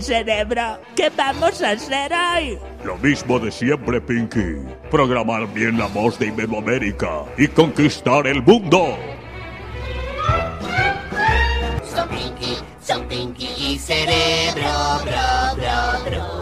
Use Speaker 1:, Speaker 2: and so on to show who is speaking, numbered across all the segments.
Speaker 1: Cerebro, ¿qué vamos a hacer hoy?
Speaker 2: Lo mismo de siempre, Pinky. Programar bien la voz de Iberoamérica y conquistar el mundo.
Speaker 3: Son Pinky, son Pinky y cerebro, bro, bro, bro.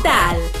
Speaker 4: Digital.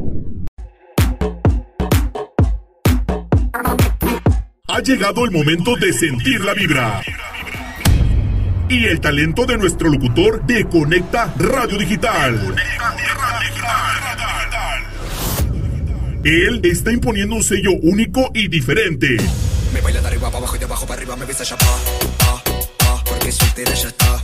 Speaker 5: Ha llegado el momento de sentir la vibra. Y el talento de nuestro locutor de Conecta Radio Digital. Él está imponiendo un sello único y diferente.
Speaker 6: Me baila de arriba para abajo y de abajo para arriba me besa ya pa, ah, ah, porque soltera ya está,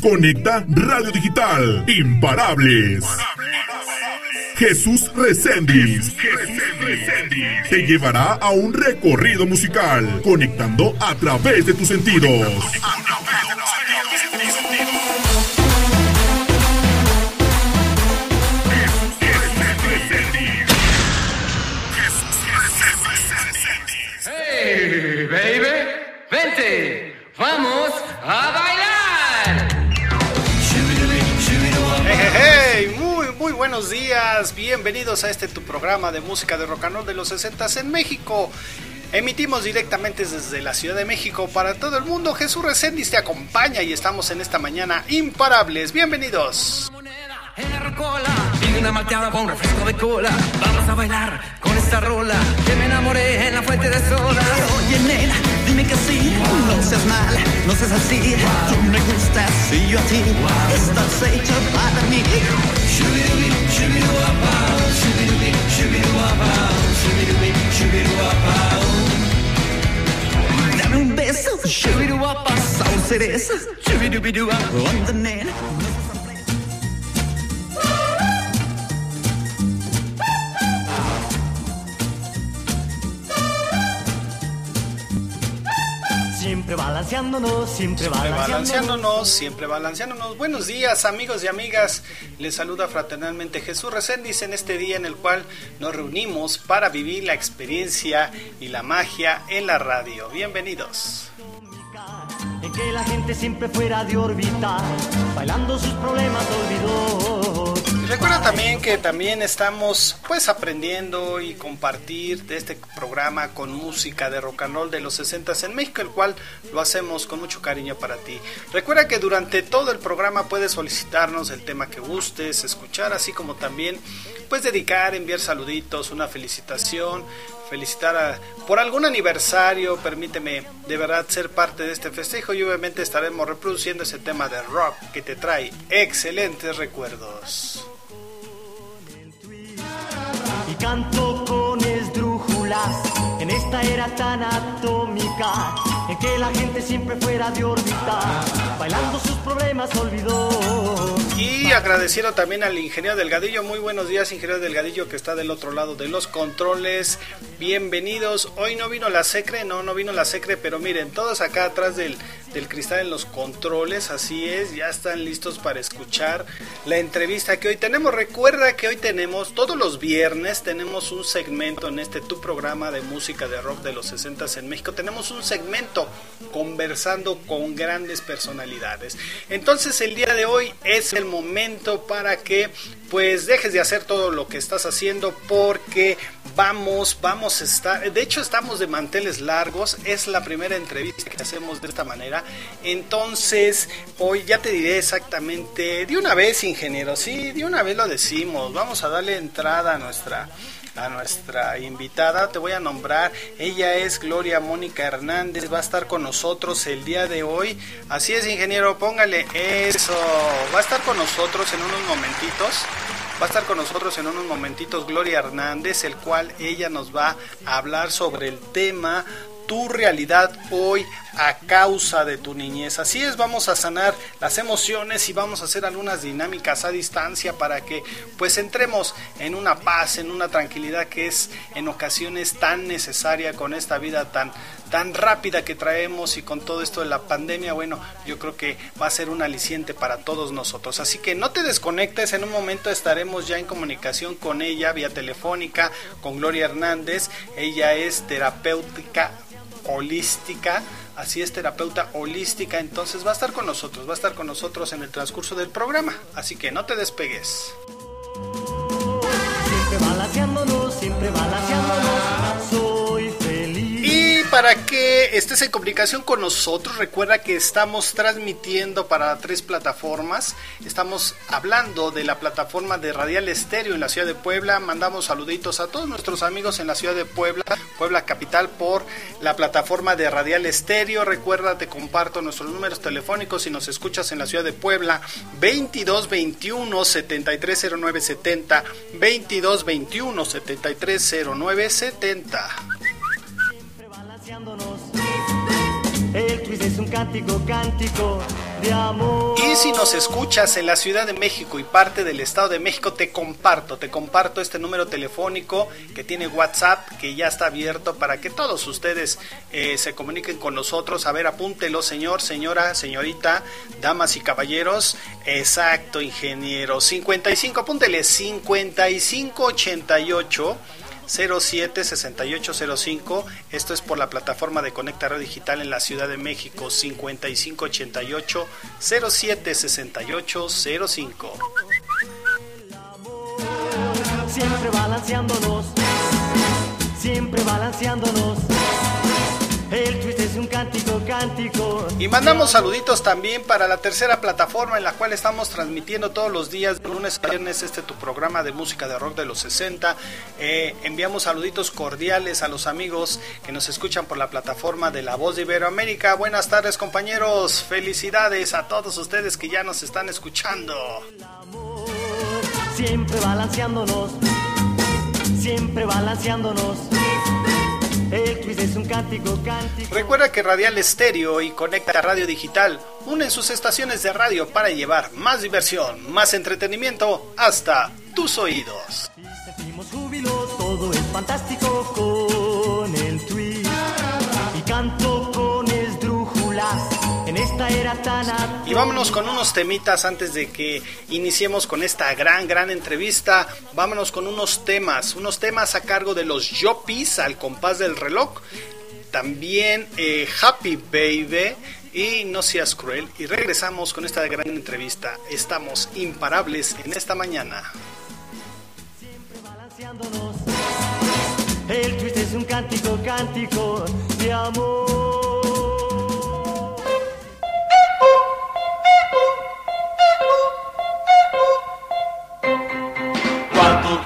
Speaker 5: Conecta Radio Digital. Imparables. Jesús Reséndiz. Te llevará a un recorrido musical, conectando a través de tus sentidos.
Speaker 7: ¡Hey, baby! ¡Vente! ¡Vamos a bailar!
Speaker 8: Muy, buenos días. Bienvenidos a este tu programa de música de rock and roll de los 60 en México. Emitimos directamente desde la Ciudad de México para todo el mundo. Jesús Reséndiz te acompaña y estamos en esta mañana imparables. Bienvenidos.
Speaker 7: Rocola, una malteada con refresco de cola. Vamos a bailar con esta rola. Que me enamoré en la fuente de soda.
Speaker 9: Oye, nena, dime que sí. No seas mala, no seas así. Tú me gustas y yo a ti. Estás hecho para mí. Dame un beso. Shubidua-pa, sabor cereza. Shubidubidua, onda, nena. Siempre balanceándonos, siempre
Speaker 8: Siempre
Speaker 9: balanceándonos.
Speaker 8: siempre balanceándonos. Buenos días, amigos y amigas. Les saluda fraternalmente Jesús Reséndiz en este día en el cual nos reunimos para vivir la experiencia y la magia en la radio. Bienvenidos.
Speaker 9: En que la gente siempre fuera de órbita, bailando sus problemas olvidó.
Speaker 8: Recuerda también que también estamos pues aprendiendo y compartir de este programa con música de rock and roll de los 60 en México, el cual lo hacemos con mucho cariño para ti. Recuerda que durante todo el programa puedes solicitarnos el tema que gustes, escuchar, así como también puedes dedicar, enviar saluditos, una felicitación, felicitar a, por algún aniversario, permíteme de verdad ser parte de este festejo y obviamente estaremos reproduciendo ese tema de rock que te trae excelentes recuerdos.
Speaker 10: Canto con esdrújulas. En esta era tan atómica que la gente siempre fuera de órbita, bailando sus problemas olvidó.
Speaker 8: Y agradeciendo también al ingeniero Delgadillo. Muy buenos días, ingeniero Delgadillo, que está del otro lado de los controles. Bienvenidos. Hoy no vino la secre, no, no vino la secre, pero miren, todos acá atrás del, del cristal en los controles, así es, ya están listos para escuchar la entrevista que hoy tenemos. Recuerda que hoy tenemos, todos los viernes, tenemos un segmento en este tu programa de música de rock de los 60 en México. Tenemos un segmento conversando con grandes personalidades. Entonces, el día de hoy es el momento para que pues dejes de hacer todo lo que estás haciendo porque vamos, vamos a estar, de hecho estamos de manteles largos, es la primera entrevista que hacemos de esta manera, entonces hoy ya te diré exactamente, de una vez ingeniero, sí, de una vez lo decimos, vamos a darle entrada a nuestra a nuestra invitada. Te voy a nombrar. Ella es Gloria Mónica Hernández. Va a estar con nosotros el día de hoy. Así es, ingeniero. Póngale eso. Va a estar con nosotros en unos momentitos. Va a estar con nosotros en unos momentitos Gloria Hernández, el cual ella nos va a hablar sobre el tema tu realidad hoy a causa de tu niñez. Así es, vamos a sanar las emociones y vamos a hacer algunas dinámicas a distancia para que pues entremos en una paz, en una tranquilidad que es en ocasiones tan necesaria con esta vida tan tan rápida que traemos y con todo esto de la pandemia, bueno, yo creo que va a ser un aliciente para todos nosotros. Así que no te desconectes, en un momento estaremos ya en comunicación con ella vía telefónica, con Gloria Hernández. Ella es terapéutica holística, así es terapeuta holística, entonces va a estar con nosotros, va a estar con nosotros en el transcurso del programa, así que no te despegues.
Speaker 10: Siempre siempre
Speaker 8: para que estés en comunicación con nosotros, recuerda que estamos transmitiendo para tres plataformas. Estamos hablando de la plataforma de Radial Estéreo en la ciudad de Puebla. Mandamos saluditos a todos nuestros amigos en la ciudad de Puebla, Puebla Capital, por la plataforma de Radial Estéreo. Recuerda, te comparto nuestros números telefónicos si nos escuchas en la ciudad de Puebla, 2221 730970, 2221 730970.
Speaker 10: Es un cántico, cántico de amor.
Speaker 8: Y si nos escuchas en la Ciudad de México y parte del Estado de México, te comparto, te comparto este número telefónico que tiene WhatsApp, que ya está abierto para que todos ustedes eh, se comuniquen con nosotros. A ver, apúntelo, señor, señora, señorita, damas y caballeros. Exacto, ingeniero. 55, apúntele, 5588. 076805. Esto es por la plataforma de Conecta Radio Digital en la Ciudad de México. 5588 076805.
Speaker 10: Siempre balanceándonos, siempre balanceándonos. El twist es un cántico, cántico.
Speaker 8: Y mandamos saluditos también para la tercera plataforma en la cual estamos transmitiendo todos los días, de lunes a viernes, este tu programa de música de rock de los 60. Eh, enviamos saluditos cordiales a los amigos que nos escuchan por la plataforma de La Voz de Iberoamérica. Buenas tardes compañeros, felicidades a todos ustedes que ya nos están escuchando.
Speaker 10: Siempre balanceándonos, siempre balanceándonos. Es un cántico, cántico.
Speaker 8: Recuerda que Radial Estéreo y Conecta Radio Digital unen sus estaciones de radio para llevar más diversión, más entretenimiento hasta tus oídos.
Speaker 10: Sentimos júbilo, todo es fantástico Y
Speaker 8: vámonos con unos temitas antes de que iniciemos con esta gran, gran entrevista. Vámonos con unos temas, unos temas a cargo de los Yopis al compás del reloj. También eh, Happy Baby y No Seas Cruel. Y regresamos con esta gran entrevista. Estamos imparables en esta mañana.
Speaker 10: Siempre balanceándonos. El twist es un cántico, cántico de amor.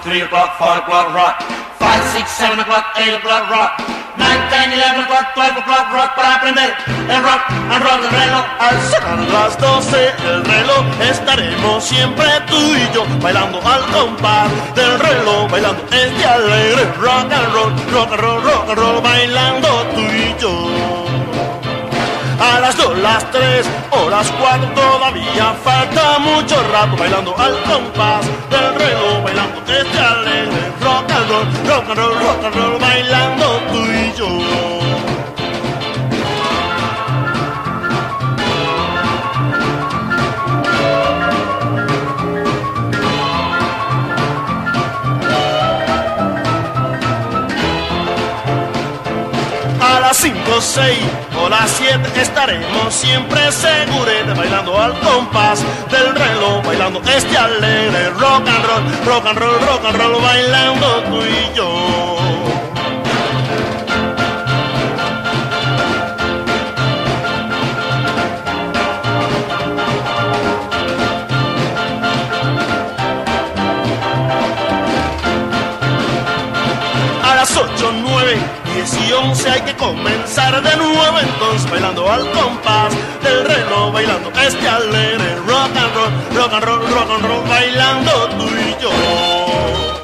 Speaker 11: Three o'clock, four o'clock, rock. Five, six, seven o'clock, eight o'clock, rock. Nine, ten, eleven o'clock, twelve o'clock, rock para aprender el rock and roll del reloj.
Speaker 12: Al cerrar las doce el reloj estaremos siempre tú y yo bailando al compás del reloj, bailando este alegre rock and roll, rock and roll, rock and roll, bailando tú y yo. A las dos, las tres o las cuatro todavía falta mucho rato bailando al compás del reloj, bailando este alegre rock and roll, rock and roll, rock and roll, bailando tú y yo. Las 5, 6 o las 7 estaremos siempre seguros bailando al compás del reloj, bailando este alegre rock and roll, rock and roll, rock and roll, bailando tú y yo. A las 8, 9, 10 y 11 hay que comenzar de nuevo entonces bailando al compás del reloj, bailando este alegre rock and roll, rock and roll, rock and roll, bailando tú y yo.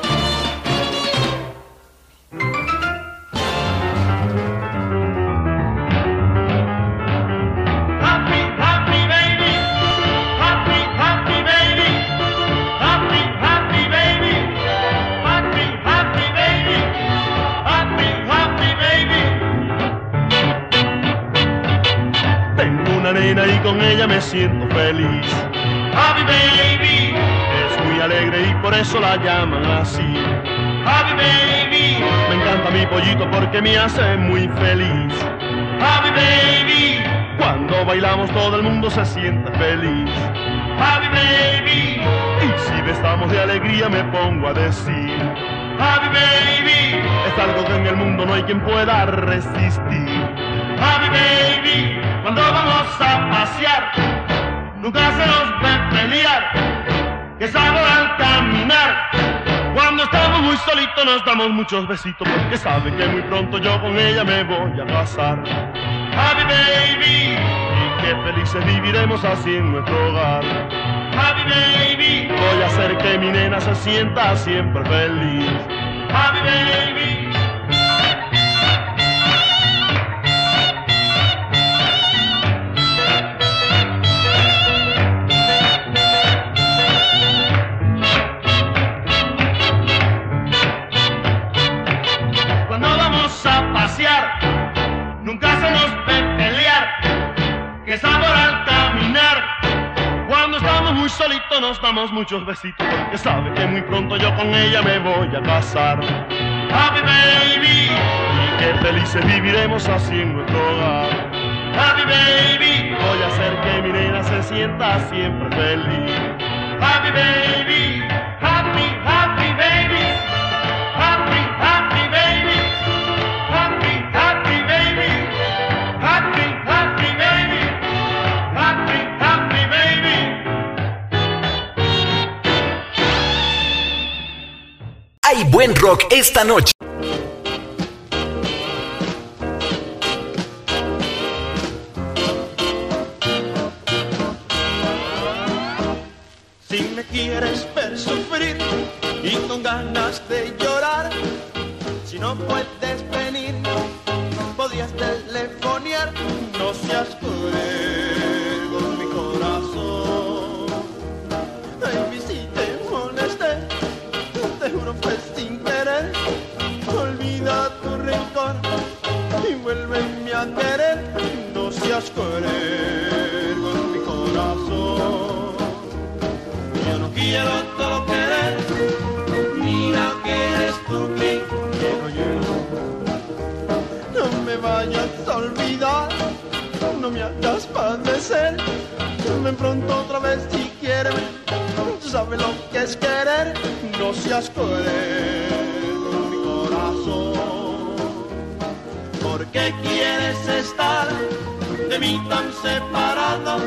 Speaker 12: Con ella me siento feliz.
Speaker 11: Happy baby.
Speaker 12: Es muy alegre y por eso la llaman así.
Speaker 11: Happy baby.
Speaker 12: Me encanta mi pollito porque me hace muy feliz.
Speaker 11: Happy baby.
Speaker 12: Cuando bailamos todo el mundo se siente feliz.
Speaker 11: Happy baby.
Speaker 12: Y si estamos de alegría me pongo a decir.
Speaker 11: Happy baby.
Speaker 12: Es algo que en el mundo no hay quien pueda resistir.
Speaker 11: Happy baby. Cuando vamos a pasear, nunca se nos ve pelear. Que sabor al caminar.
Speaker 12: Cuando estamos muy solitos nos damos muchos besitos porque saben que muy pronto yo con ella me voy a casar.
Speaker 11: Happy baby.
Speaker 12: Y que felices viviremos así en nuestro hogar.
Speaker 11: Happy baby.
Speaker 12: Voy a hacer que mi nena se sienta siempre feliz.
Speaker 11: Happy baby. Que sabor al caminar.
Speaker 12: Cuando estamos muy solitos nos damos muchos besitos porque sabe que muy pronto yo con ella me voy a casar.
Speaker 11: Happy baby.
Speaker 12: Y que felices viviremos así en nuestro hogar.
Speaker 11: Happy baby.
Speaker 12: Voy a hacer que mi nena se sienta siempre feliz.
Speaker 11: Happy baby.
Speaker 13: Hay buen rock esta noche.
Speaker 12: Si me quieres ver sufrir y con ganas de llorar, si no puedes venir, podías telefonear, no seas cruel sin querer. Olvida tu rencor y vuélveme a querer.
Speaker 14: Yo no quiero todo querer. Mira que eres tú quien quiero yo. No me vayas a olvidar. No me hagas padecer. Ven pronto otra vez si quieres. Tú sabes lo que es querer. No seas cruel
Speaker 12: que quieres estar de mí tan separado.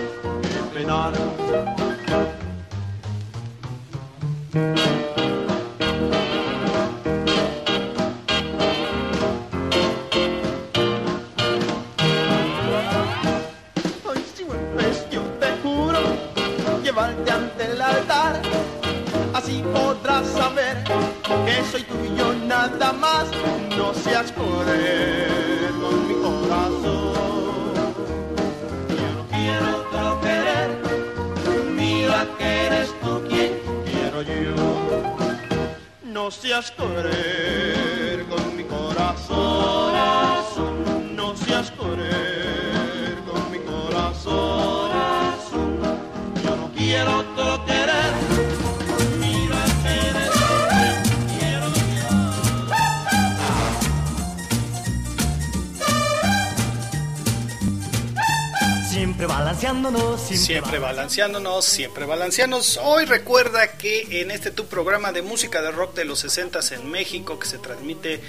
Speaker 15: Balanceándonos, siempre
Speaker 8: balanceándonos. Hoy recuerda que en este tu programa de música de rock de los 60 en México, que se transmite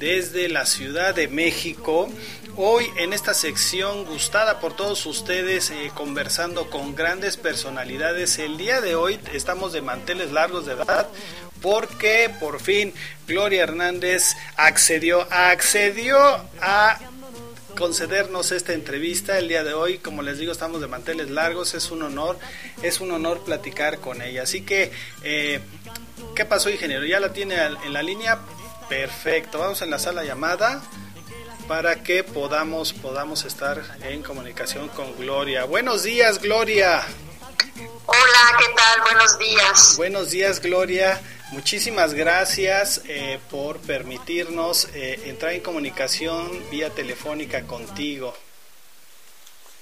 Speaker 8: desde la Ciudad de México, hoy en esta sección gustada por todos ustedes, eh, conversando con grandes personalidades, el día de hoy estamos de manteles largos de edad. Porque por fin Gloria Hernández accedió, accedió a concedernos esta entrevista el día de hoy. Como les digo, estamos de manteles largos, es un honor, es un honor platicar con ella. Así que, eh, ¿qué pasó, ingeniero? ¿Ya la tiene en la línea? Perfecto, vamos enlazar la llamada para que podamos, podamos estar en comunicación con Gloria. Buenos días, Gloria.
Speaker 16: Hola, ¿qué tal? Buenos días.
Speaker 8: Buenos días, Gloria. Muchísimas gracias eh, por permitirnos eh, entrar en comunicación vía telefónica contigo.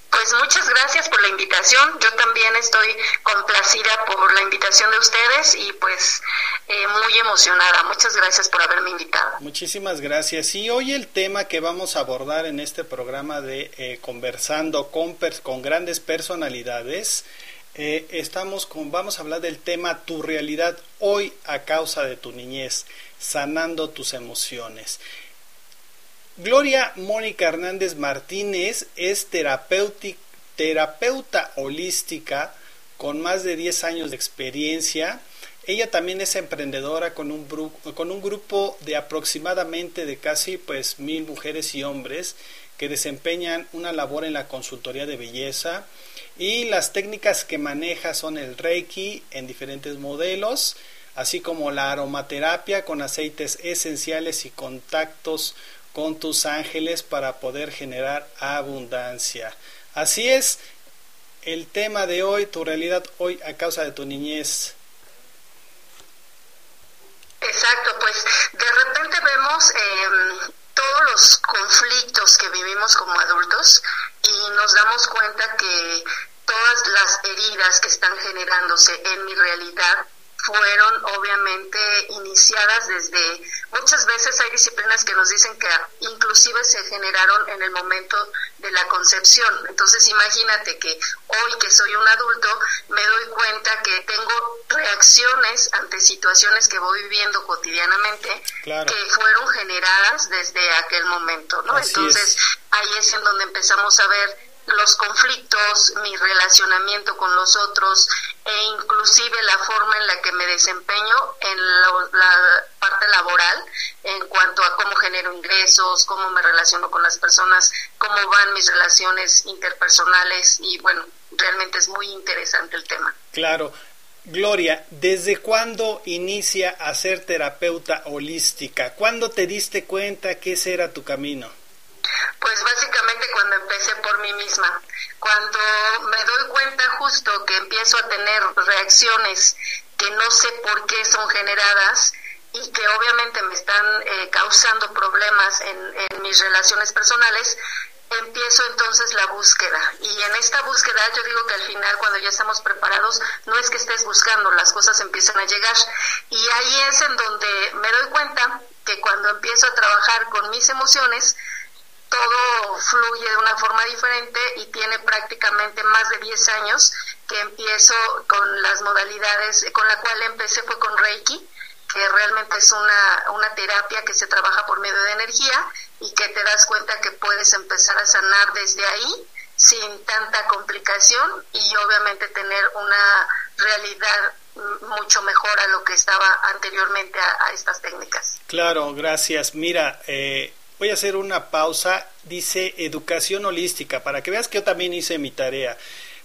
Speaker 16: Pues muchas gracias por la invitación. Yo también estoy complacida por la invitación de ustedes y pues eh, muy emocionada. Muchas gracias por haberme invitado.
Speaker 8: Muchísimas gracias. Y hoy el tema que vamos a abordar en este programa de eh, conversando con, con grandes personalidades, eh, estamos con, vamos a hablar del tema tu realidad hoy a causa de tu niñez, sanando tus emociones. Gloria Mónica Hernández Martínez es terapeuta holística con más de 10 años de experiencia. Ella también es emprendedora con un, con un grupo de aproximadamente de casi pues mil mujeres y hombres que desempeñan una labor en la consultoría de belleza y las técnicas que maneja son el Reiki en diferentes modelos, así como la aromaterapia con aceites esenciales y contactos con tus ángeles para poder generar abundancia. Así es el tema de hoy, tu realidad hoy a causa de tu niñez.
Speaker 16: Exacto, pues de repente vemos eh, todos los conflictos que vivimos como adultos y nos damos cuenta que todas las heridas que están generándose en mi realidad fueron obviamente iniciadas desde muchas veces hay disciplinas que nos dicen que inclusive se generaron en el momento de la concepción entonces imagínate que hoy que soy un adulto me doy cuenta que tengo reacciones ante situaciones que voy viviendo cotidianamente
Speaker 8: Claro.
Speaker 16: que fueron generadas desde aquel momento no
Speaker 8: Así
Speaker 16: entonces
Speaker 8: es.
Speaker 16: ahí es en donde empezamos a ver los conflictos, mi relacionamiento con los otros e inclusive la forma en la que me desempeño en lo- la parte laboral en cuanto a cómo genero ingresos, cómo me relaciono con las personas, cómo van mis relaciones interpersonales y bueno, realmente es muy interesante el tema.
Speaker 8: Claro. Gloria, ¿desde cuándo inicia a ser terapeuta holística? ¿Cuándo te diste cuenta que ese era tu camino?
Speaker 16: Pues básicamente cuando empecé por mí misma, cuando me doy cuenta justo que empiezo a tener reacciones que no sé por qué son generadas y que obviamente me están eh, causando problemas en, en mis relaciones personales, empiezo entonces la búsqueda. Y en esta búsqueda yo digo que al final cuando ya estamos preparados, no es que estés buscando, las cosas empiezan a llegar. Y ahí es en donde me doy cuenta que cuando empiezo a trabajar con mis emociones, todo fluye de una forma diferente y tiene prácticamente más de 10 años que empiezo con las modalidades, con la cual empecé fue con Reiki, que realmente es una, una terapia que se trabaja por medio de energía y que te das cuenta que puedes empezar a sanar desde ahí sin tanta complicación y obviamente tener una realidad mucho mejor a lo que estaba anteriormente a, estas técnicas.
Speaker 8: Claro, gracias. Mira, eh, voy a hacer una pausa. Dice educación holística, para que veas que yo también hice mi tarea.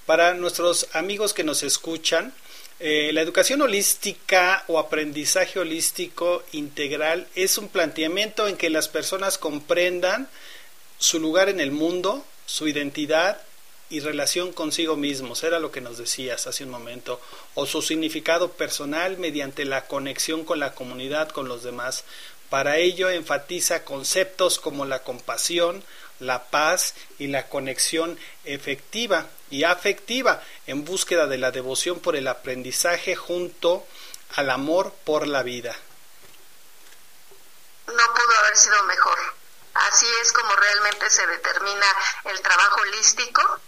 Speaker 8: Para nuestros amigos que nos escuchan, eh, la educación holística o aprendizaje holístico integral es un planteamiento en que las personas comprendan su lugar en el mundo, su identidad y relación consigo mismos, era lo que nos decías hace un momento, o su significado personal mediante la conexión con la comunidad, con los demás. Para ello enfatiza conceptos como la compasión, la paz y la conexión efectiva y afectiva en búsqueda de la devoción por el aprendizaje junto al amor por la vida.
Speaker 16: No pudo haber sido mejor. Así es como realmente se determina el trabajo holístico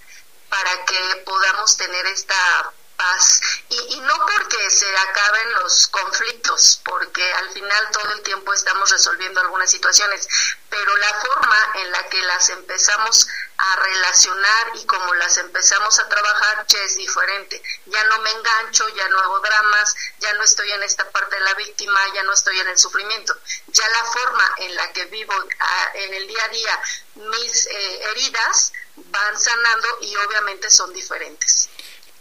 Speaker 16: para que podamos tener esta paz y, y, no porque se acaben los conflictos, porque al final todo el tiempo estamos resolviendo algunas situaciones, pero la forma en la que las empezamos a relacionar y como las empezamos a trabajar ya es diferente. Ya no me engancho, ya no hago dramas, ya no estoy en esta parte de la víctima, ya no estoy en el sufrimiento. Ya la forma en la que vivo ah, en el día a día mis eh, heridas van sanando y obviamente son diferentes.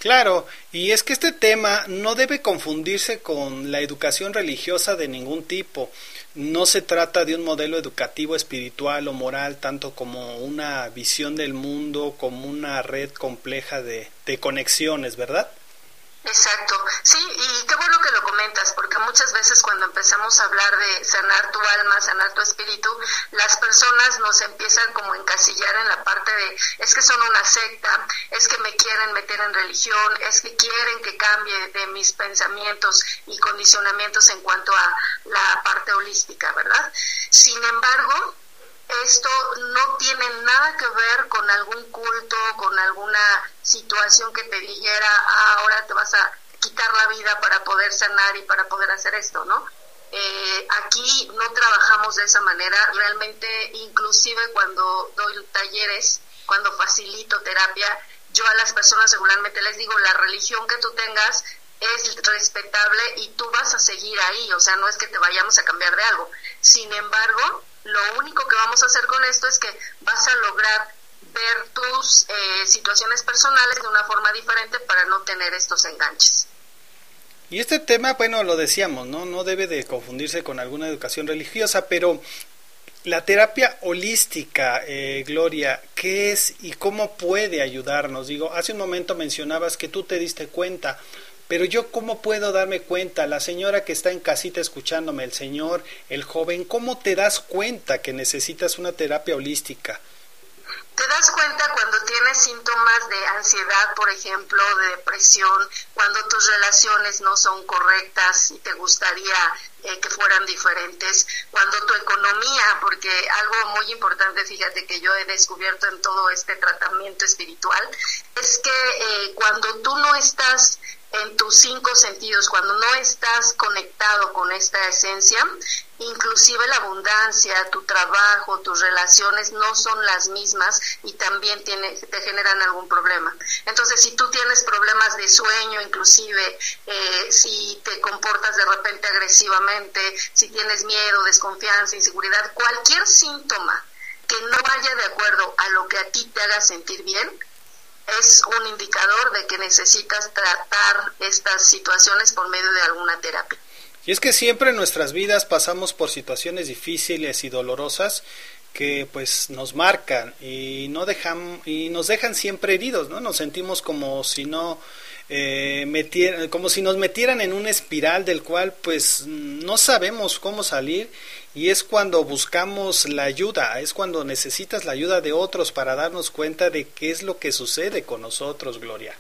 Speaker 8: Claro, y es que este tema no debe confundirse con la educación religiosa de ningún tipo. No se trata de un modelo educativo espiritual o moral, tanto como una visión del mundo, como una red compleja de, conexiones, ¿verdad?
Speaker 16: Exacto, sí, y qué bueno que lo comentas, porque muchas veces cuando empezamos a hablar de sanar tu alma, sanar tu espíritu, las personas nos empiezan como a encasillar en la parte de, es que son una secta, es que me quieren meter en religión, es que quieren que cambie de mis pensamientos y condicionamientos en cuanto a la parte holística, ¿verdad? Sin embargo, esto no tiene nada que ver con algún culto, con alguna situación que te dijera, ah, ahora te vas a quitar la vida para poder sanar y para poder hacer esto, ¿no? Eh, aquí no trabajamos de esa manera, realmente inclusive cuando doy talleres, cuando facilito terapia, yo a las personas regularmente les digo, la religión que tú tengas es respetable y tú vas a seguir ahí, o sea, no es que te vayamos a cambiar de algo. Sin embargo, lo único que vamos a hacer con esto es que vas a lograr ver tus eh, situaciones personales de una forma diferente para no tener estos enganches.
Speaker 8: Y este tema, bueno, lo decíamos, ¿no? No debe de confundirse con alguna educación religiosa, pero la terapia holística, eh, Gloria, ¿qué es y cómo puede ayudarnos? Digo, hace un momento mencionabas que tú te diste cuenta pero yo cómo puedo darme cuenta, la señora que está en casita escuchándome, el señor, el joven, ¿cómo te das cuenta que necesitas una terapia holística?
Speaker 16: Te das cuenta cuando tienes síntomas de ansiedad, por ejemplo, de depresión, cuando tus relaciones no son correctas y te gustaría eh, que fueran diferentes, cuando tu economía, porque algo muy importante, fíjate que yo he descubierto en todo este tratamiento espiritual, es que eh, cuando tú no estás en tus cinco sentidos, cuando no estás conectado con esta esencia, inclusive la abundancia, tu trabajo, tus relaciones no son las mismas y también tiene, te generan algún problema. Entonces, si tú tienes problemas de sueño, inclusive eh, si te comportas de repente agresivamente, si tienes miedo, desconfianza, inseguridad, cualquier síntoma que no vaya de acuerdo a lo que a ti te haga sentir bien, es un indicador de que necesitas tratar estas situaciones por medio de alguna terapia.
Speaker 8: Y es que siempre en nuestras vidas pasamos por situaciones difíciles y dolorosas que pues nos marcan y no dejan y nos dejan siempre heridos, ¿no? Nos sentimos como si no eh, como si nos metieran en una espiral del cual pues no sabemos cómo salir y es cuando buscamos la ayuda, es cuando necesitas la ayuda de otros para darnos cuenta de qué es lo que sucede con nosotros, Gloria.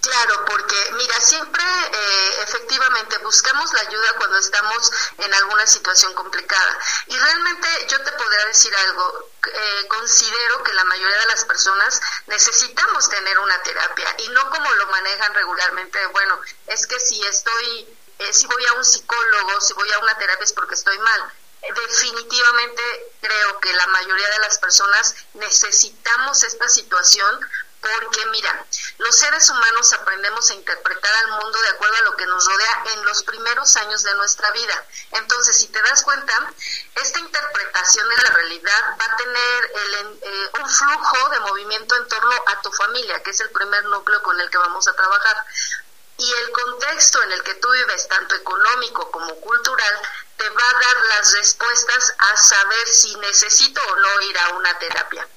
Speaker 16: Claro, porque mira, siempre eh, efectivamente buscamos la ayuda cuando estamos en alguna situación complicada. Y realmente yo te podría decir algo, eh, considero que la mayoría de las personas necesitamos tener una terapia y no como lo manejan regularmente, bueno, es que si estoy, eh, si voy a un psicólogo, si voy a una terapia es porque estoy mal. Definitivamente creo que la mayoría de las personas necesitamos esta situación porque mira, los seres humanos aprendemos a interpretar al mundo de acuerdo a lo que nos rodea en los primeros años de nuestra vida. Entonces, si te das cuenta, esta interpretación de la realidad va a tener eh, un flujo de movimiento en torno a tu familia, que es el primer núcleo con el que vamos a trabajar. Y el contexto en el que tú vives, tanto económico como cultural, te va a dar las respuestas a saber si necesito o no ir a una terapia.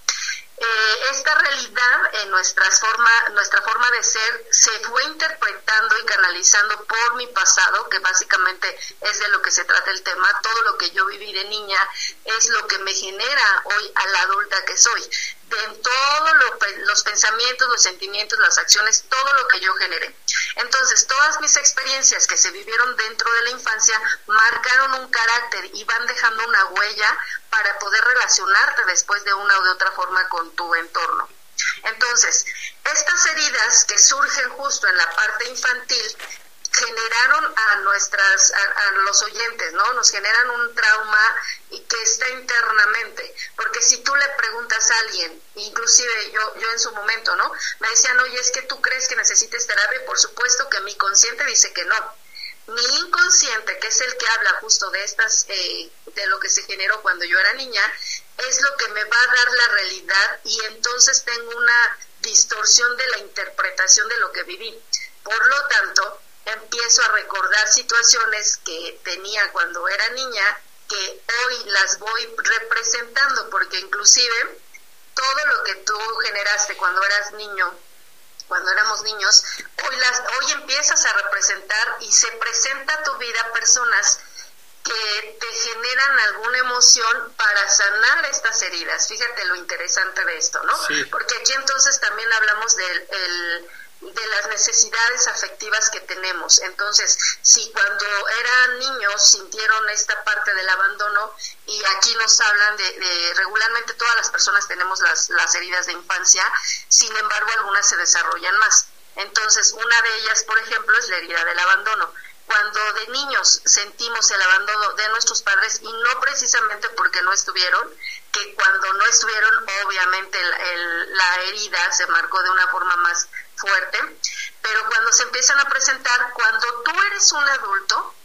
Speaker 16: Eh, esta realidad en nuestra forma, nuestra forma de ser se fue interpretando y canalizando por mi pasado, que básicamente es de lo que se trata el tema. Todo lo que yo viví de niña es lo que me genera hoy a la adulta que soy. De todos los pensamientos, los sentimientos, las acciones, todo lo que yo generé. Entonces, todas mis experiencias que se vivieron dentro de la infancia marcaron un carácter y van dejando una huella para poder relacionarte después de una o de otra forma con tu entorno. Entonces, estas heridas que surgen justo en la parte infantil generaron a nuestras a, los oyentes no nos generan un trauma y que está internamente. Porque si tú le preguntas a alguien inclusive yo yo en su momento no me decían oye es que tú crees que necesites terapia por supuesto que mi consciente dice que no. Mi inconsciente que es el que habla justo de estas eh, de lo que se generó cuando yo era niña es lo que me va a dar la realidad y entonces tengo una distorsión de la interpretación de lo que viví. Por lo tanto empiezo a recordar situaciones que tenía cuando era niña que hoy las voy representando porque inclusive todo lo que tú generaste cuando eras niño cuando éramos niños hoy las hoy empiezas a representar y se presenta a tu vida personas que te generan alguna emoción para sanar estas heridas. Fíjate lo interesante de esto, ¿no? Porque aquí entonces también hablamos del el, de las necesidades afectivas que tenemos. Entonces, si cuando eran niños sintieron esta parte del abandono, y aquí nos hablan de, regularmente todas las personas tenemos las, las heridas de infancia, sin embargo algunas se desarrollan más. Entonces, una de ellas, por ejemplo, es la herida del abandono cuando de niños sentimos el abandono de nuestros padres y no precisamente porque no estuvieron, que cuando no estuvieron obviamente la herida se marcó de una forma más fuerte, pero cuando se empiezan a presentar, cuando tú eres un adulto,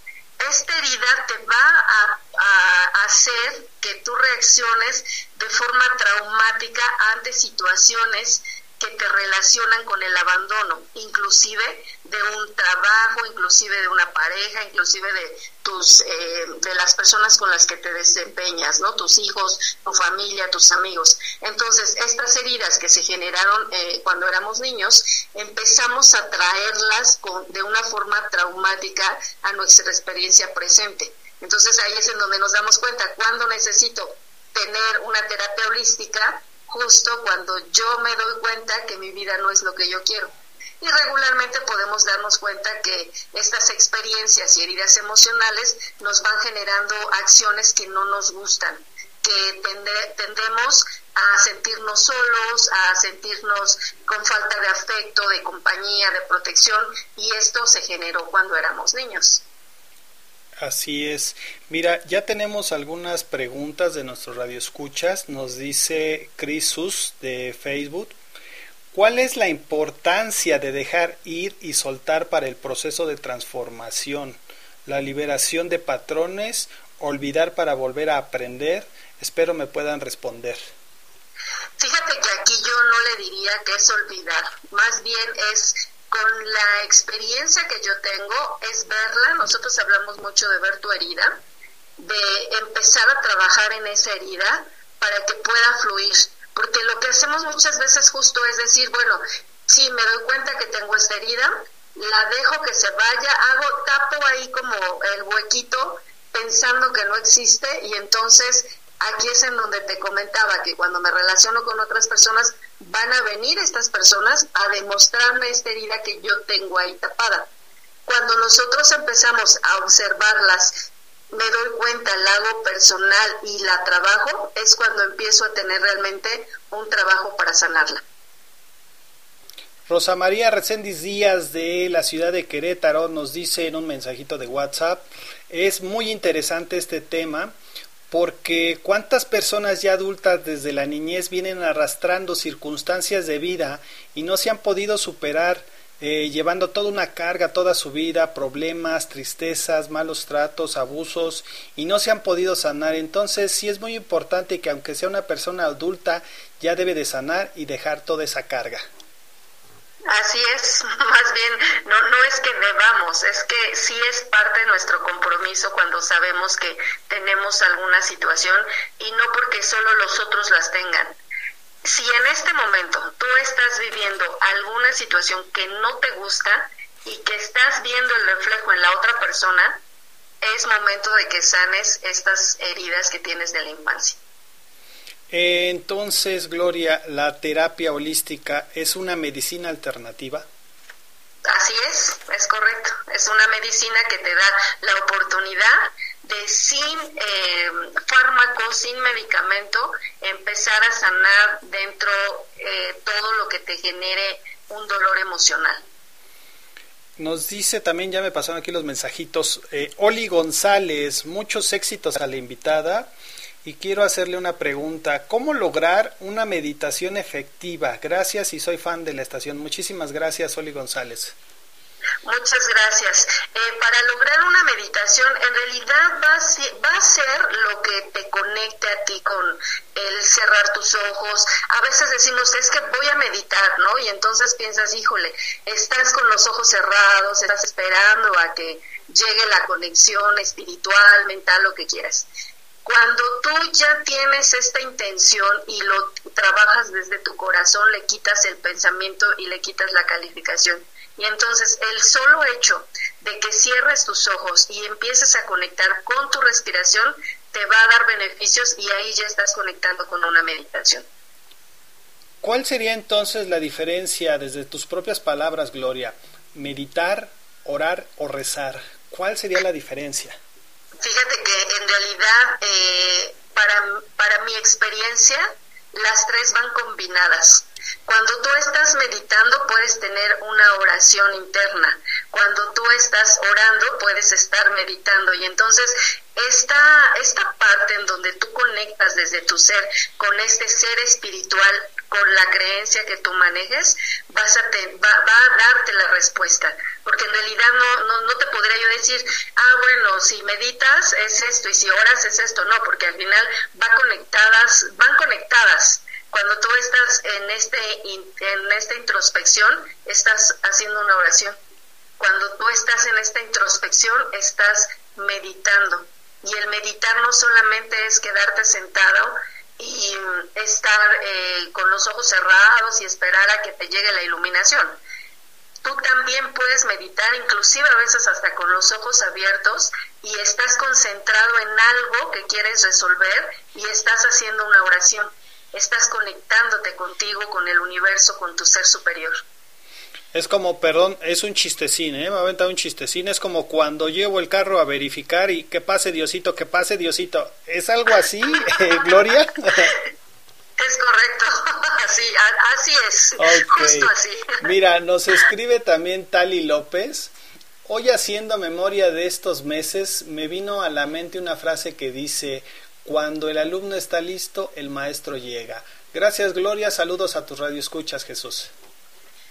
Speaker 16: esta herida te va a, a, hacer que tú reacciones de forma traumática ante situaciones que te relacionan con el abandono, inclusive de un trabajo, inclusive de una pareja, inclusive de tus eh, de las personas con las que te desempeñas, ¿no? Tus hijos, tu familia, tus amigos. Entonces, estas heridas que se generaron eh, cuando éramos niños, empezamos a traerlas con, de una forma traumática a nuestra experiencia presente. Entonces, ahí es en donde nos damos cuenta cuando necesito tener una terapia holística justo cuando yo me doy cuenta que mi vida no es lo que yo quiero. Y regularmente podemos darnos cuenta que estas experiencias y heridas emocionales nos van generando acciones que no nos gustan, que tendemos a sentirnos solos, a sentirnos con falta de afecto, de compañía, de protección, y esto se generó cuando éramos niños.
Speaker 8: Así es. Mira, ya tenemos algunas preguntas de nuestros radioescuchas. Nos dice Crisus de Facebook. ¿Cuál es la importancia de dejar ir y soltar para el proceso de transformación? La liberación de patrones, olvidar para volver a aprender. Espero me puedan responder.
Speaker 16: Fíjate que aquí yo no le diría que es olvidar, más bien es con la experiencia que yo tengo es verla, nosotros hablamos mucho de ver tu herida, de empezar a trabajar en esa herida para que pueda fluir, porque lo que hacemos muchas veces justo es decir, bueno, si me doy cuenta que tengo esta herida, la dejo que se vaya, hago, tapo ahí como el huequito pensando que no existe y entonces aquí es en donde te comentaba que cuando me relaciono con otras personas, van a venir estas personas a demostrarme esta herida que yo tengo ahí tapada. Cuando nosotros empezamos a observarlas, me doy cuenta, la hago personal y la trabajo, es cuando empiezo a tener realmente un trabajo para sanarla.
Speaker 8: Rosa María Recendis Díaz de la ciudad de Querétaro nos dice en un mensajito de WhatsApp, es muy interesante este tema porque cuántas personas ya adultas desde la niñez vienen arrastrando circunstancias de vida y no se han podido superar eh, llevando toda una carga toda su vida, problemas, tristezas, malos tratos, abusos y no se han podido sanar. Entonces sí es muy importante que aunque sea una persona adulta ya debe de sanar y dejar toda esa carga.
Speaker 16: Así es, más bien, no, no es que debamos, es que sí es parte de nuestro compromiso cuando sabemos que tenemos alguna situación y no porque solo los otros las tengan. Si en este momento tú estás viviendo alguna situación que no te gusta y que estás viendo el reflejo en la otra persona, es momento de que sanes estas heridas que tienes de la infancia.
Speaker 8: Entonces, Gloria, ¿la terapia holística es una medicina alternativa?
Speaker 16: Así es, es correcto. Es una medicina que te da la oportunidad de sin eh, fármaco, sin medicamento, empezar a sanar dentro eh, todo lo que te genere un dolor emocional.
Speaker 8: Nos dice también, ya me pasaron aquí los mensajitos, eh, Oli González, muchos éxitos a la invitada y quiero hacerle una pregunta. ¿Cómo lograr una meditación efectiva? Gracias y soy fan de la estación. Muchísimas gracias, Oli González.
Speaker 16: Muchas gracias. Eh, para lograr una meditación, en realidad va a, ser, va a ser lo que te conecte a ti con el cerrar tus ojos. A veces decimos, es que voy a meditar, ¿no? Y entonces piensas, híjole, estás con los ojos cerrados, estás esperando a que llegue la conexión espiritual, mental, lo que quieras. Cuando tú ya tienes esta intención y lo trabajas desde tu corazón, le quitas el pensamiento y le quitas la calificación. Y entonces el solo hecho de que cierres tus ojos y empieces a conectar con tu respiración te va a dar beneficios y ahí ya estás conectando con una meditación.
Speaker 8: ¿Cuál sería entonces la diferencia desde tus propias palabras, Gloria? Meditar, orar o rezar. ¿Cuál sería la diferencia?
Speaker 16: Fíjate que en realidad, eh, para, para mi experiencia, las tres van combinadas. Cuando tú estás meditando puedes tener una oración interna. Cuando tú estás orando puedes estar meditando. Y entonces esta, esta parte en donde tú conectas desde tu ser con este ser espiritual, con la creencia que tú manejes, vas va, a darte la respuesta. Porque en realidad no, no, no te podría yo decir, ah, bueno, si meditas es esto y si oras es esto. No, porque al final va conectadas, van conectadas cuando tú estás en este en esta introspección estás haciendo una oración cuando tú estás en esta introspección estás meditando y el meditar no solamente es quedarte sentado y estar eh, con los ojos cerrados y esperar a que te llegue la iluminación tú también puedes meditar inclusive a veces hasta con los ojos abiertos y estás concentrado en algo que quieres resolver y estás haciendo una oración estás conectándote contigo, con el universo, con tu ser superior.
Speaker 8: Es como, perdón, es un chistecín, ¿eh? Me ha aventado un chistecín. Es como cuando llevo el carro a verificar y que pase Diosito, que pase Diosito. ¿Es algo así, eh, Gloria?
Speaker 16: Es correcto, así, así es, justo así.
Speaker 8: Mira, nos escribe también Tali López. Hoy haciendo memoria de estos meses, me vino a la mente una frase que dice, cuando el alumno está listo, el maestro llega. Gracias, Gloria. Saludos a tus radioescuchas, Jesús.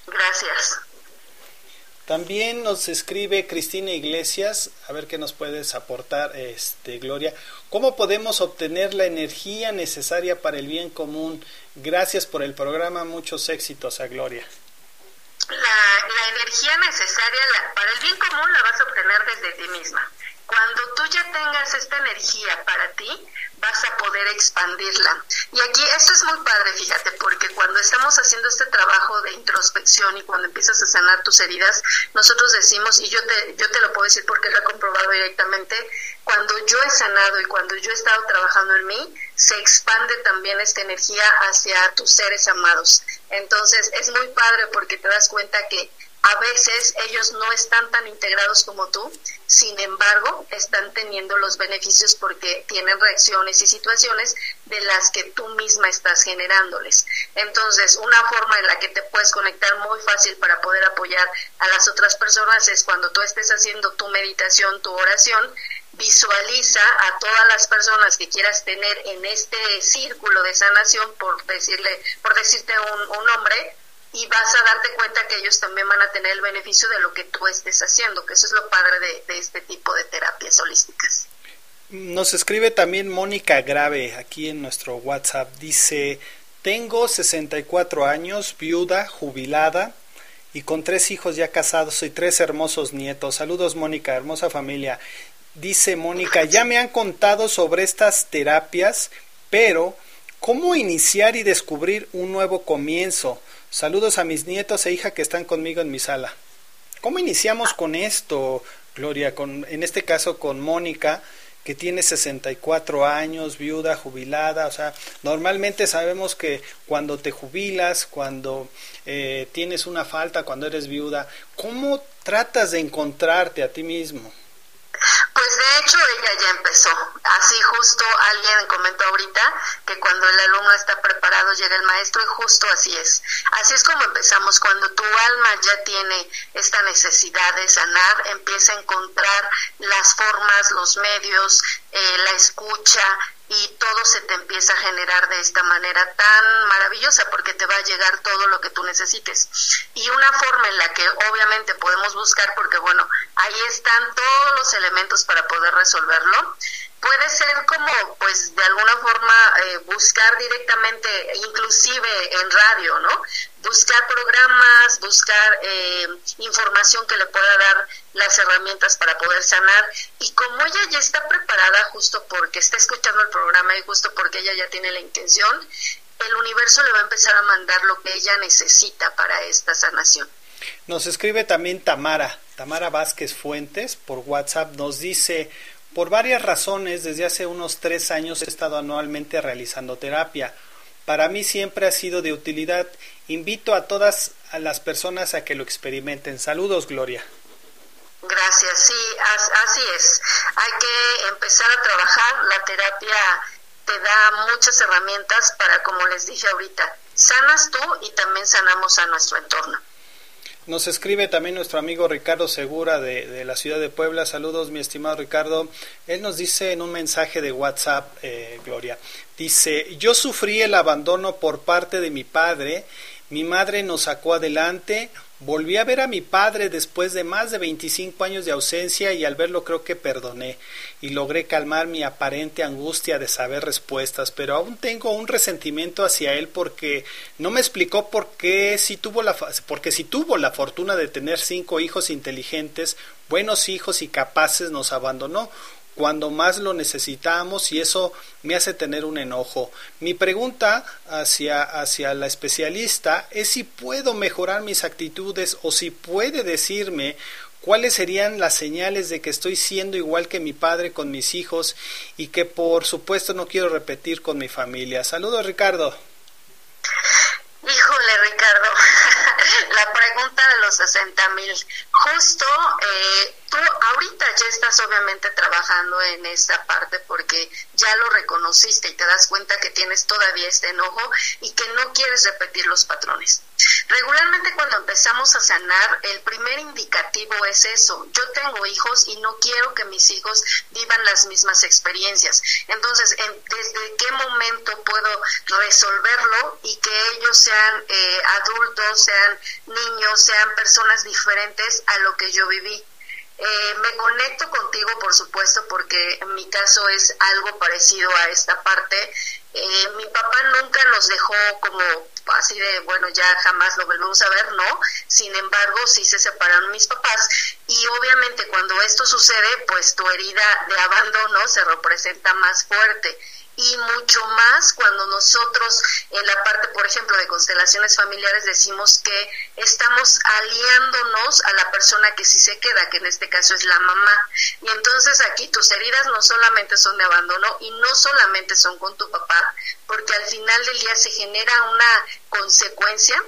Speaker 16: Gracias.
Speaker 8: También nos escribe Cristina Iglesias, a ver qué nos puedes aportar, este, Gloria. ¿Cómo podemos obtener la energía necesaria para el bien común? Gracias por el programa, muchos éxitos a Gloria.
Speaker 16: La, energía necesaria para el bien común la vas a obtener desde ti misma. Cuando tú ya tengas esta energía para ti, vas a poder expandirla. Y aquí esto es muy padre, fíjate, porque cuando estamos haciendo este trabajo de introspección y cuando empiezas a sanar tus heridas, nosotros decimos, y yo te, yo te lo puedo decir porque lo he comprobado directamente, cuando yo he sanado y cuando yo he estado trabajando en mí, se expande también esta energía hacia tus seres amados. Entonces es muy padre porque te das cuenta que a veces ellos no están tan integrados como tú, sin embargo, están teniendo los beneficios porque tienen reacciones y situaciones de las que tú misma estás generándoles. Entonces, una forma en la que te puedes conectar muy fácil para poder apoyar a las otras personas es cuando tú estés haciendo tu meditación, tu oración, visualiza a todas las personas que quieras tener en este círculo de sanación, por decirle, por decirte un, un nombre, y vas a darte cuenta que ellos también van a tener el beneficio de lo que tú estés haciendo, que eso es lo padre de, este tipo de terapias holísticas.
Speaker 8: Nos escribe también Mónica Grave aquí en nuestro WhatsApp. Dice, tengo 64 años, viuda, jubilada y con tres hijos ya casados y tres hermosos nietos. Saludos Mónica, hermosa familia. Dice Mónica, ya me han contado sobre estas terapias, pero ¿cómo iniciar y descubrir un nuevo comienzo? Saludos a mis nietos e hija que están conmigo en mi sala. ¿Cómo iniciamos con esto, Gloria? Con, en este caso con Mónica, que tiene 64 años, viuda, jubilada. O sea, normalmente sabemos que cuando te jubilas, cuando eh, tienes una falta, cuando eres viuda, ¿cómo tratas de encontrarte a ti mismo?
Speaker 16: Pues de hecho ella ya empezó. Así justo alguien comentó ahorita que cuando el alumno está preparado llega el maestro y justo así es. Así es como empezamos. Cuando tu alma ya tiene esta necesidad de sanar, empieza a encontrar las formas, los medios, eh, la escucha, y todo se te empieza a generar de esta manera tan maravillosa porque te va a llegar todo lo que tú necesites. Y una forma en la que obviamente podemos buscar, porque bueno, ahí están todos los elementos para poder resolverlo, puede ser como pues de alguna forma eh, buscar directamente inclusive en radio no buscar programas buscar eh, información que le pueda dar las herramientas para poder sanar y como ella ya está preparada justo porque está escuchando el programa y justo porque ella ya tiene la intención el universo le va a empezar a mandar lo que ella necesita para esta sanación
Speaker 8: nos escribe también Tamara Tamara Vázquez Fuentes por WhatsApp nos dice por varias razones, desde hace unos tres años he estado anualmente realizando terapia. Para mí siempre ha sido de utilidad. Invito a todas las personas a que lo experimenten. Saludos, Gloria.
Speaker 16: Gracias, sí, así es. Hay que empezar a trabajar. La terapia te da muchas herramientas para, como les dije ahorita, sanas tú y también sanamos a nuestro entorno.
Speaker 8: Nos escribe también nuestro amigo Ricardo Segura de, de, la ciudad de Puebla. Saludos, mi estimado Ricardo. Él nos dice en un mensaje de WhatsApp, eh, Gloria, dice, yo sufrí el abandono por parte de mi padre, mi madre nos sacó adelante, Volví a ver a mi padre después de más de 25 años de ausencia y al verlo creo que perdoné y logré calmar mi aparente angustia de saber respuestas, pero aún tengo un resentimiento hacia él porque no me explicó por qué si tuvo la porque si tuvo la fortuna de tener cinco hijos inteligentes, buenos hijos y capaces nos abandonó cuando más lo necesitamos y eso me hace tener un enojo. Mi pregunta hacia, hacia la especialista es si puedo mejorar mis actitudes o si puede decirme cuáles serían las señales de que estoy siendo igual que mi padre con mis hijos y que por supuesto no quiero repetir con mi familia. Saludos Ricardo.
Speaker 16: Híjole Ricardo, la pregunta de los 60 mil. Justo eh, tú ahorita ya estás obviamente trabajando en esta parte porque ya lo reconociste y te das cuenta que tienes todavía este enojo y que no quieres repetir los patrones. Regularmente cuando empezamos a sanar, el primer indicativo es eso. Yo tengo hijos y no quiero que mis hijos vivan las mismas experiencias. Entonces, ¿desde qué momento puedo resolverlo y que ellos sean eh, adultos, sean niños, sean personas diferentes a lo que yo viví? Eh, me conecto contigo, por supuesto, porque en mi caso es algo parecido a esta parte. Eh, mi papá nunca nos dejó como así de, bueno, ya jamás lo volvemos a ver, no. Sin embargo, sí se separaron mis papás. Y obviamente cuando esto sucede, pues tu herida de abandono se representa más fuerte y mucho más cuando nosotros en la parte, por ejemplo, de constelaciones familiares decimos que estamos aliándonos a la persona que sí se queda, que en este caso es la mamá. Y entonces aquí tus heridas no solamente son de abandono y no solamente son con tu papá, porque al final del día se genera una consecuencia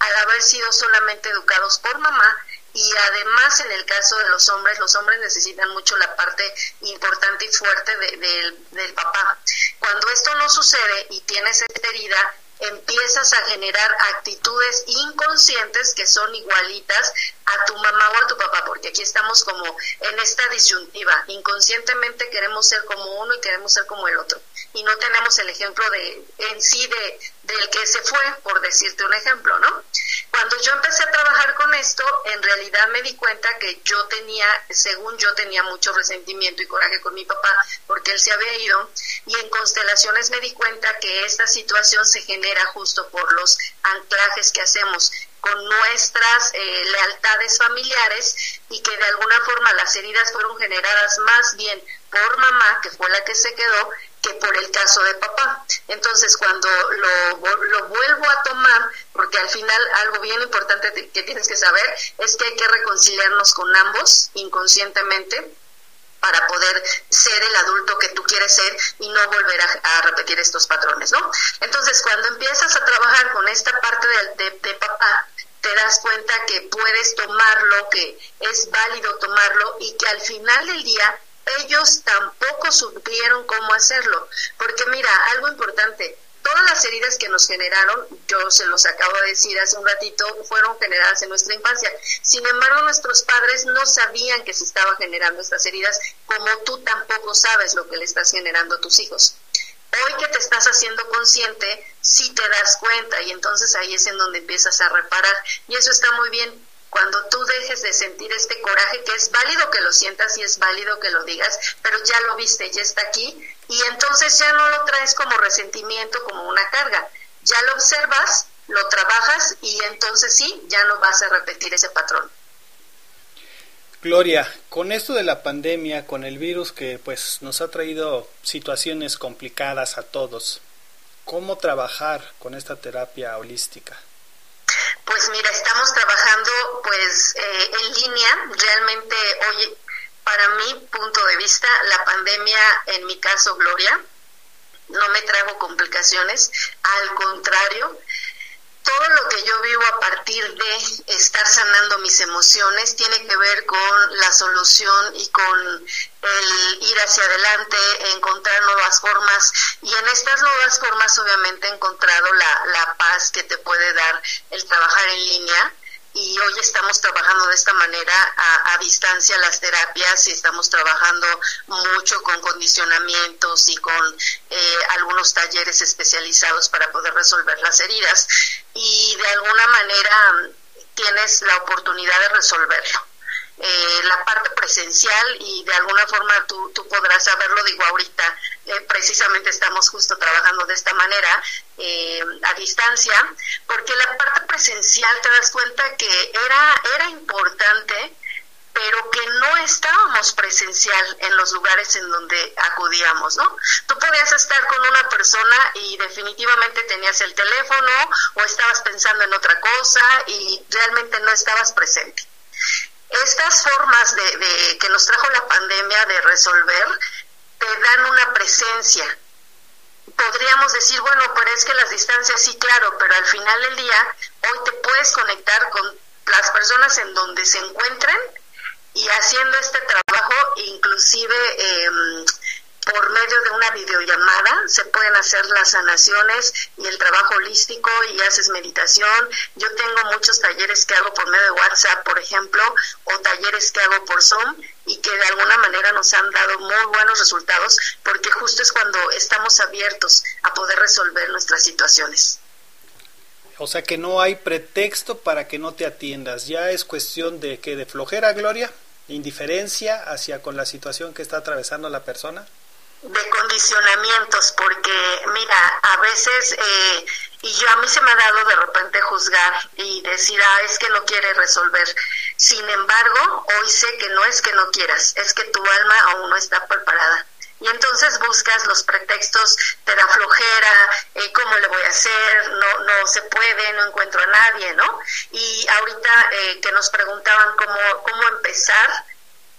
Speaker 16: al haber sido solamente educados por mamá y además en el caso de los hombres, los hombres necesitan mucho la parte importante y fuerte del papá. Cuando esto no sucede y tienes esta herida, empiezas a generar actitudes inconscientes que son igualitas a tu mamá o a tu papá, porque aquí estamos como en esta disyuntiva. Inconscientemente queremos ser como uno y queremos ser como el otro. Y no tenemos el ejemplo de en sí de, del que se fue, por decirte un ejemplo, ¿no? Cuando yo empecé a trabajar con esto, en realidad me di cuenta que yo tenía, según yo tenía mucho resentimiento y coraje con mi papá, porque él se había ido, y en constelaciones me di cuenta que esta situación se genera justo por los anclajes que hacemos con nuestras eh, lealtades familiares y que de alguna forma las heridas fueron generadas más bien por mamá, que fue la que se quedó, que por el caso de papá. Entonces, cuando lo, lo, vuelvo a tomar, porque al final algo bien importante que tienes que saber es que hay que reconciliarnos con ambos inconscientemente para poder ser el adulto que tú quieres ser y no volver a, repetir estos patrones, ¿no? Entonces, cuando empiezas a trabajar con esta parte de, de papá, te das cuenta que puedes tomarlo, que es válido tomarlo y que al final del día ellos tampoco supieron cómo hacerlo. Porque mira, algo importante, todas las heridas que nos generaron, yo se los acabo de decir hace un ratito, fueron generadas en nuestra infancia. Sin embargo, nuestros padres no sabían que se estaban generando estas heridas, como tú tampoco sabes lo que le estás generando a tus hijos. Hoy que te estás haciendo consciente, sí te das cuenta y entonces ahí es en donde empiezas a reparar. Y eso está muy bien cuando tú dejes de sentir este coraje, que es válido que lo sientas y es válido que lo digas, pero ya lo viste, ya está aquí, y entonces ya no lo traes como resentimiento, como una carga, ya lo observas, lo trabajas y entonces sí, ya no vas a repetir ese patrón.
Speaker 8: Gloria, con esto de la pandemia, con el virus que pues nos ha traído situaciones complicadas a todos, ¿cómo trabajar con esta terapia holística?
Speaker 16: Pues mira, estamos trabajando pues eh, en línea. Realmente hoy, para mi punto de vista, la pandemia, en mi caso, Gloria, no me trajo complicaciones. Al contrario, todo lo que yo vivo a partir de estar sanando mis emociones tiene que ver con la solución y con el ir hacia adelante, encontrar nuevas formas. Y en estas nuevas formas obviamente he encontrado la, la paz que te puede dar el trabajar en línea y hoy estamos trabajando de esta manera a, distancia las terapias y estamos trabajando mucho con condicionamientos y con eh, algunos talleres especializados para poder resolver las heridas y de alguna manera tienes la oportunidad de resolverlo. Eh, la parte presencial y de alguna forma tú, tú podrás saberlo, digo ahorita, eh, precisamente estamos justo trabajando de esta manera, eh, a distancia, porque la parte presencial te das cuenta que era, era importante, pero que no estábamos presencial en los lugares en donde acudíamos, ¿no? Tú podías estar con una persona y definitivamente tenías el teléfono o estabas pensando en otra cosa y realmente no estabas presente. Estas formas de, que nos trajo la pandemia de resolver te dan una presencia. Podríamos decir, bueno, pero es que las distancias sí, claro, pero al final del día, hoy te puedes conectar con las personas en donde se encuentren y haciendo este trabajo, inclusive eh, por medio de una videollamada se pueden hacer las sanaciones y el trabajo holístico y haces meditación. Yo tengo muchos talleres que hago por medio de WhatsApp, por ejemplo, o talleres que hago por Zoom y que de alguna manera nos han dado muy buenos resultados porque justo es cuando estamos abiertos a poder resolver nuestras situaciones.
Speaker 8: O sea que no hay pretexto para que no te atiendas. Ya es cuestión de que de flojera, Gloria, indiferencia hacia con la situación que está atravesando la persona
Speaker 16: de condicionamientos, porque mira, a veces, eh, y yo a mí se me ha dado de repente juzgar y decir, ah, es que no quiere resolver. Sin embargo, hoy sé que no es que no quieras, es que tu alma aún no está preparada. Y entonces buscas los pretextos, te da flojera, eh, ¿cómo le voy a hacer? No, no se puede, no encuentro a nadie, ¿no? Y ahorita eh, que nos preguntaban cómo, cómo empezar,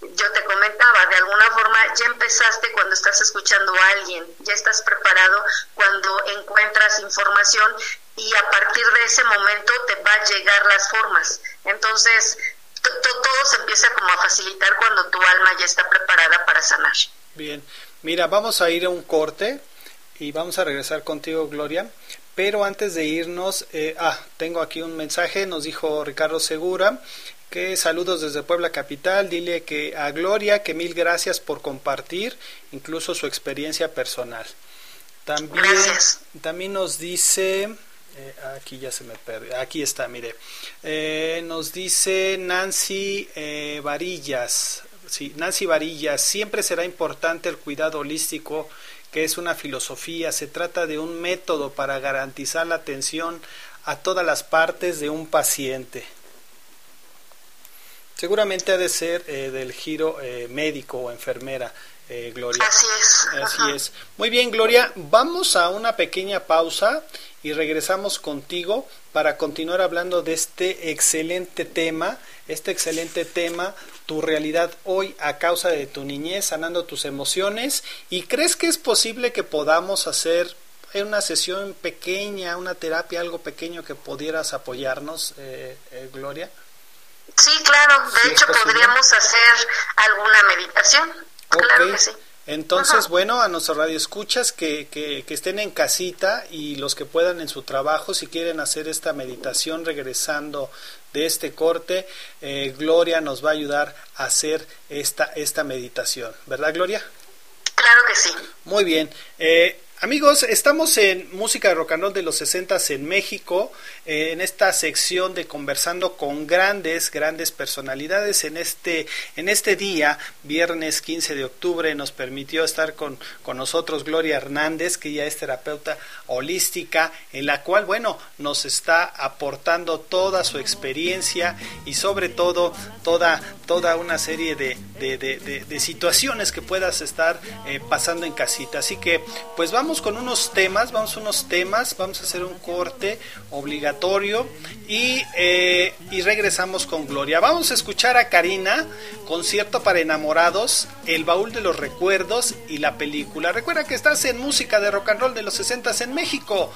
Speaker 16: yo te comentaba, de alguna forma ya empezaste cuando estás escuchando a alguien, ya estás preparado cuando encuentras información y a partir de ese momento te va a llegar las formas. Entonces, todo se empieza como a facilitar cuando tu alma ya está preparada para sanar.
Speaker 8: Bien, mira, vamos a ir a un corte y vamos a regresar contigo, Gloria. Pero antes de irnos, eh, ah, tengo aquí un mensaje, nos dijo Ricardo Segura, que saludos desde Puebla Capital, dile que a Gloria que mil gracias por compartir incluso su experiencia personal. También, también nos dice, eh, aquí ya se me perdió, aquí está, mire, eh, nos dice Nancy eh, Varillas, sí, Nancy Varillas, siempre será importante el cuidado holístico que es una filosofía, se trata de un método para garantizar la atención a todas las partes de un paciente. Seguramente ha de ser eh, del giro eh, médico o enfermera, eh, Gloria.
Speaker 16: Así es.
Speaker 8: Así es. Muy bien, Gloria, vamos a una pequeña pausa y regresamos contigo para continuar hablando de este excelente tema, este excelente tema, tu realidad hoy a causa de tu niñez, sanando tus emociones. ¿Y crees que es posible que podamos hacer una sesión pequeña, una terapia, algo pequeño que pudieras apoyarnos, Gloria?
Speaker 16: Sí, claro. De hecho, podríamos hacer alguna meditación. Claro que sí.
Speaker 8: Entonces, bueno, a nuestros radioescuchas que, que, que estén en casita y los que puedan en su trabajo, si quieren hacer esta meditación regresando de este corte, eh, Gloria nos va a ayudar a hacer esta, esta meditación. ¿Verdad, Gloria?
Speaker 16: Claro que sí.
Speaker 8: Muy bien. Eh, Amigos, estamos en Música Rock and Roll de los 60 en México, eh, en esta sección de conversando con grandes, grandes personalidades. En este, en este día, viernes 15 de octubre, nos permitió estar con, con nosotros Gloria Hernández, que ya es terapeuta holística, en la cual, bueno, nos está aportando toda su experiencia y sobre todo toda, toda una serie de, de, de, de situaciones que puedas estar eh, pasando en casita. Así que, pues vamos con unos temas, vamos a unos temas, vamos a hacer un corte obligatorio y, eh, y regresamos con Gloria. Vamos a escuchar a Karina, concierto para enamorados, El baúl de los recuerdos y la película. Recuerda que estás en música de rock and roll de los 60 en México.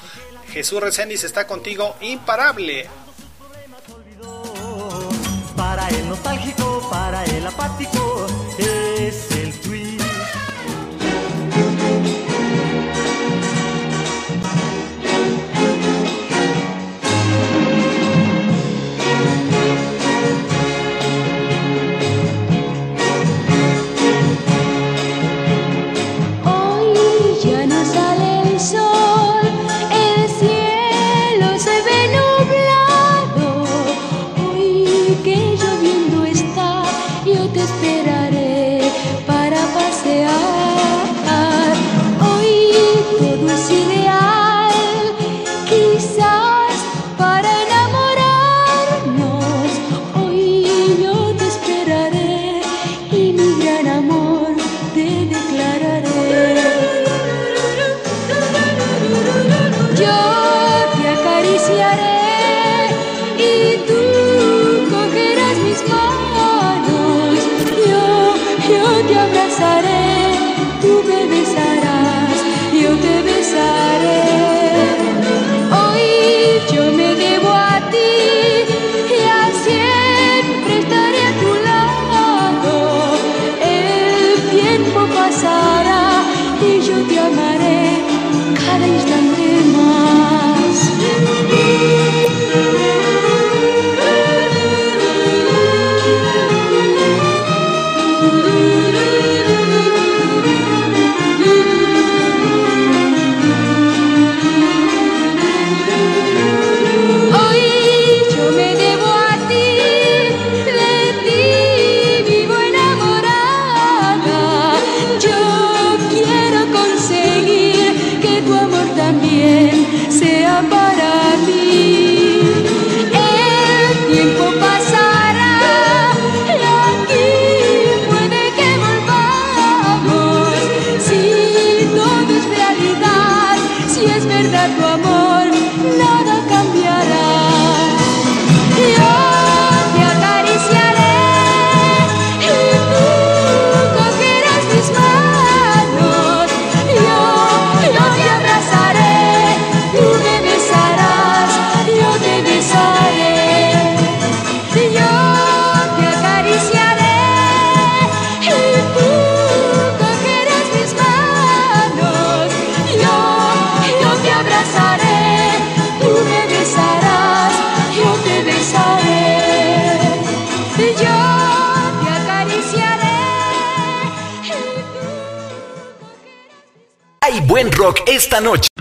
Speaker 8: Jesús Reséndiz está contigo, imparable.
Speaker 17: Para el nostálgico, para el apático,
Speaker 13: esta noche.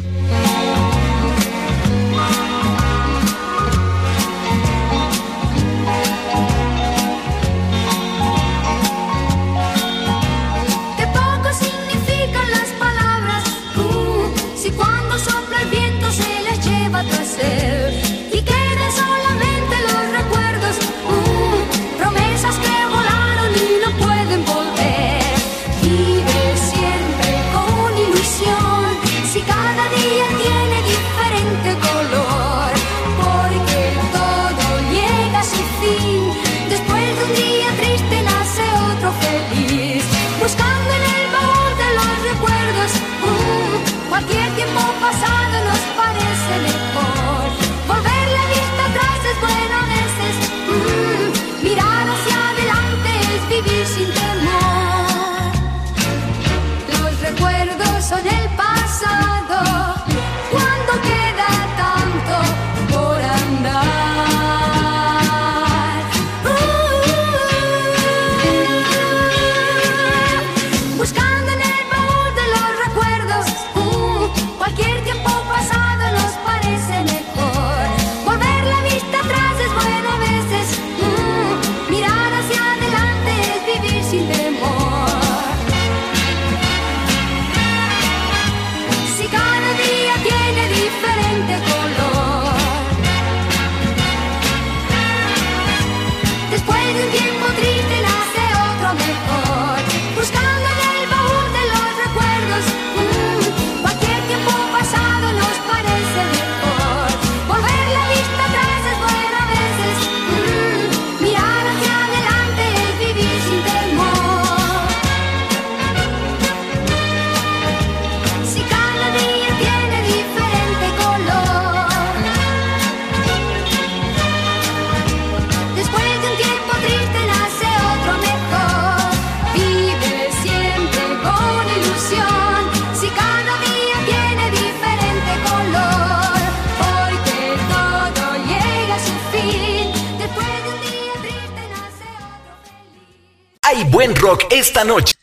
Speaker 13: noche.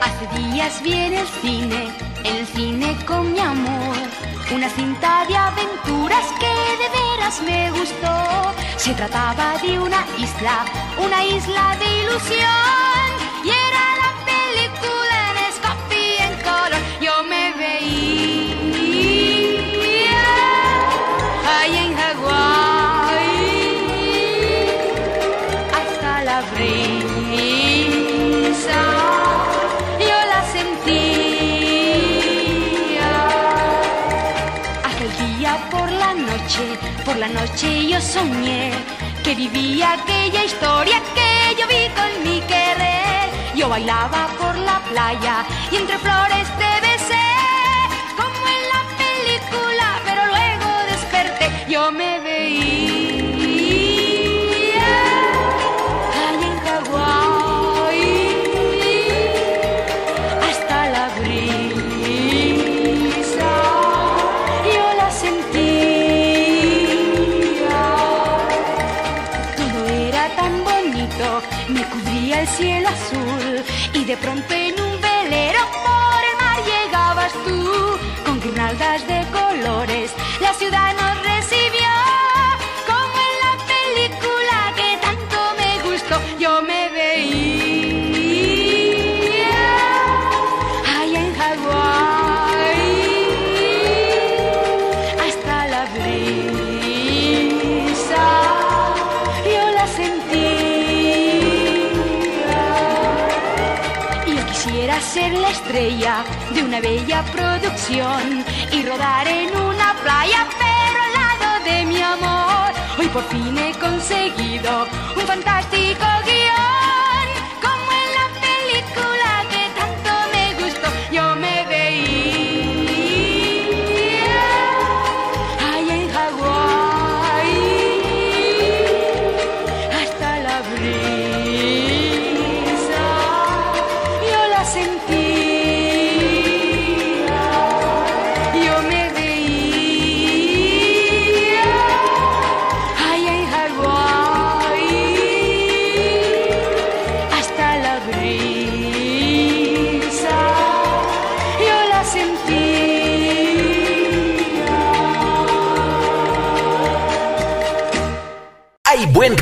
Speaker 17: Hace días vi en el cine, el cine con mi amor, una cinta de aventuras que de veras me gustó. Se trataba de una isla, una isla de ilusión noche yo soñé que vivía aquella historia que yo vi con mi querer. Yo bailaba por la playa y entre flores trompeta. de una bella producción y rodar en una playa pero al lado de mi amor. Hoy por fin he conseguido un fantástico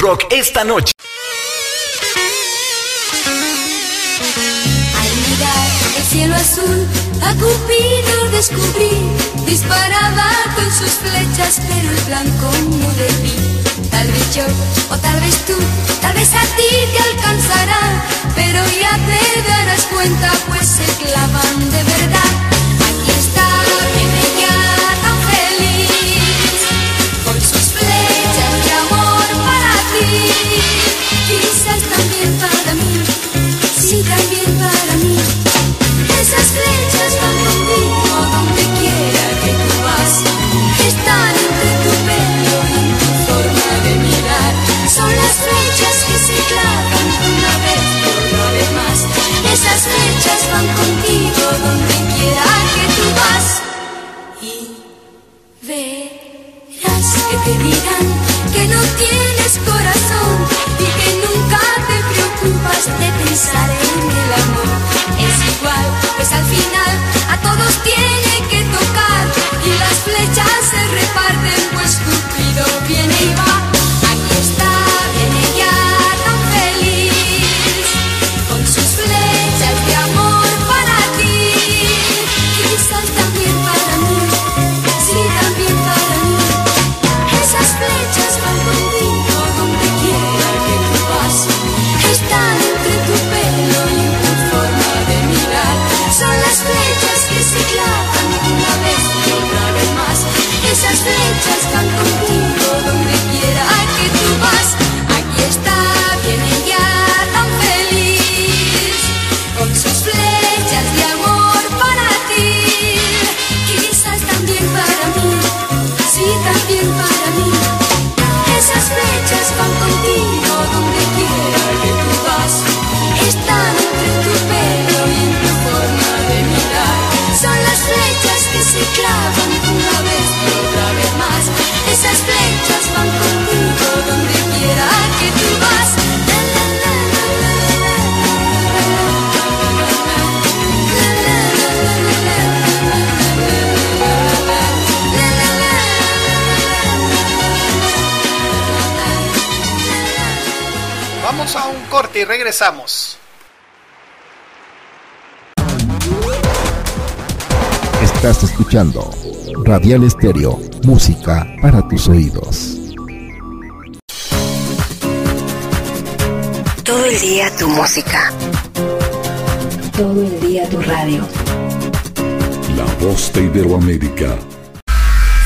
Speaker 11: rock esta noche.
Speaker 13: Al mirar el cielo azul, a Cupido descubrí. Disparaba con sus flechas, pero el blanco no vi. Tal vez yo, o tal vez tú, tal vez a ti te alcanzará. Pero ya te darás cuenta, pues se clavan de verdad. Esas flechas van contigo donde
Speaker 18: Estás escuchando Radial Estéreo, música para tus oídos.
Speaker 4: Todo el día tu música. Todo el día tu radio.
Speaker 19: La voz de Iberoamérica.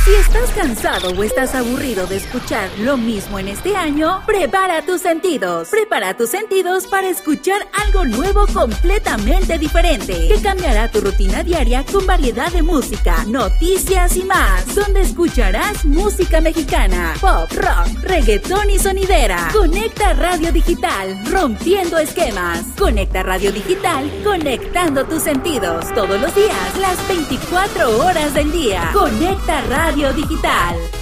Speaker 4: Si estás cansado o estás aburrido de escuchar lo mismo en este año, prepara tus sentidos. Prepara tus sentidos para escuchar algo nuevo completamente diferente, que cambiará tu rutina diaria con variedad de música, noticias y más, donde escucharás música mexicana, pop, rock, reggaetón y sonidera. Conecta Radio Digital, rompiendo esquemas. Conecta Radio Digital, conectando tus sentidos. Todos los días, las 24 horas del día. Conecta Radio Digital.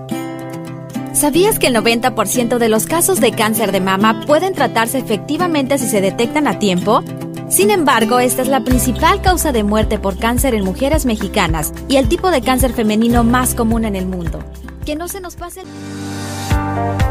Speaker 20: ¿Sabías que el 90% de los casos de cáncer de mama pueden tratarse efectivamente si se detectan a tiempo? Sin embargo, esta es la principal causa de muerte por cáncer en mujeres mexicanas y el tipo de cáncer femenino más común en el mundo. Que no se nos pase el...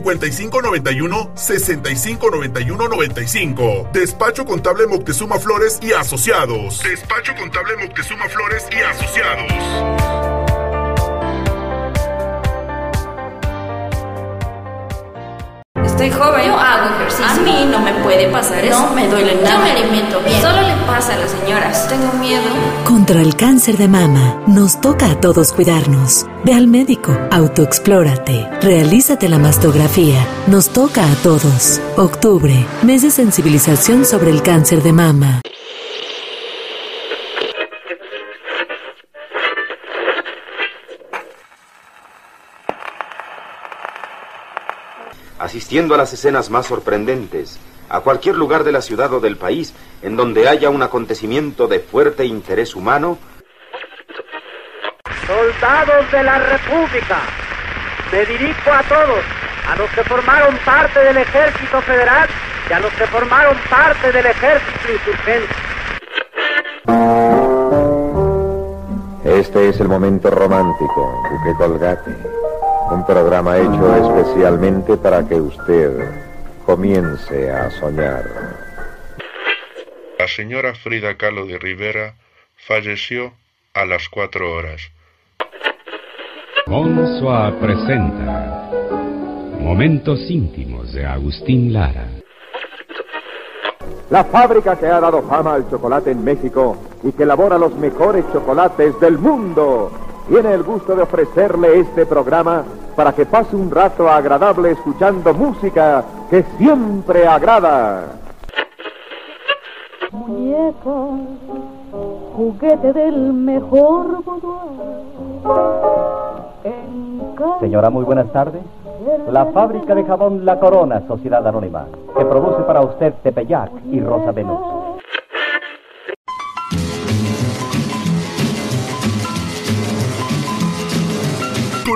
Speaker 5: 5591 6591 95. Despacho Contable Moctezuma Flores y Asociados. Despacho Contable Moctezuma Flores y Asociados.
Speaker 21: Estoy joven.
Speaker 22: Yo hago ejercicio.
Speaker 21: A mí no me puede pasar eso.
Speaker 22: No me duele nada.
Speaker 21: Yo me alimento bien.
Speaker 22: Solo le pasa a las señoras.
Speaker 21: Tengo miedo.
Speaker 23: Contra el cáncer de mama, nos toca a todos cuidarnos. Ve al médico, autoexplórate, realízate la mastografía. Nos toca a todos. Octubre, mes de sensibilización sobre el cáncer de mama.
Speaker 24: Asistiendo a las escenas más sorprendentes, a cualquier lugar de la ciudad o del país en donde haya un acontecimiento de fuerte interés humano,
Speaker 25: Soldados de la República, me dirijo a todos, a los que formaron parte del Ejército Federal y a los que formaron parte del Ejército Insurgente.
Speaker 26: Este es el momento romántico, Duque Colgate. Un programa hecho especialmente para que usted comience a soñar.
Speaker 27: La señora Frida Kahlo de Rivera falleció a las cuatro horas.
Speaker 28: Monsoa presenta Momentos íntimos de Agustín Lara.
Speaker 29: La fábrica que ha dado fama al chocolate en México y que elabora los mejores chocolates del mundo tiene el gusto de ofrecerle este programa para que pase un rato agradable escuchando música que siempre agrada.
Speaker 30: Muñeca, juguete del mejor
Speaker 31: Señora, muy buenas tardes. La fábrica de jabón La Corona, Sociedad Anónima, que produce para usted Tepeyac y Rosa Venus.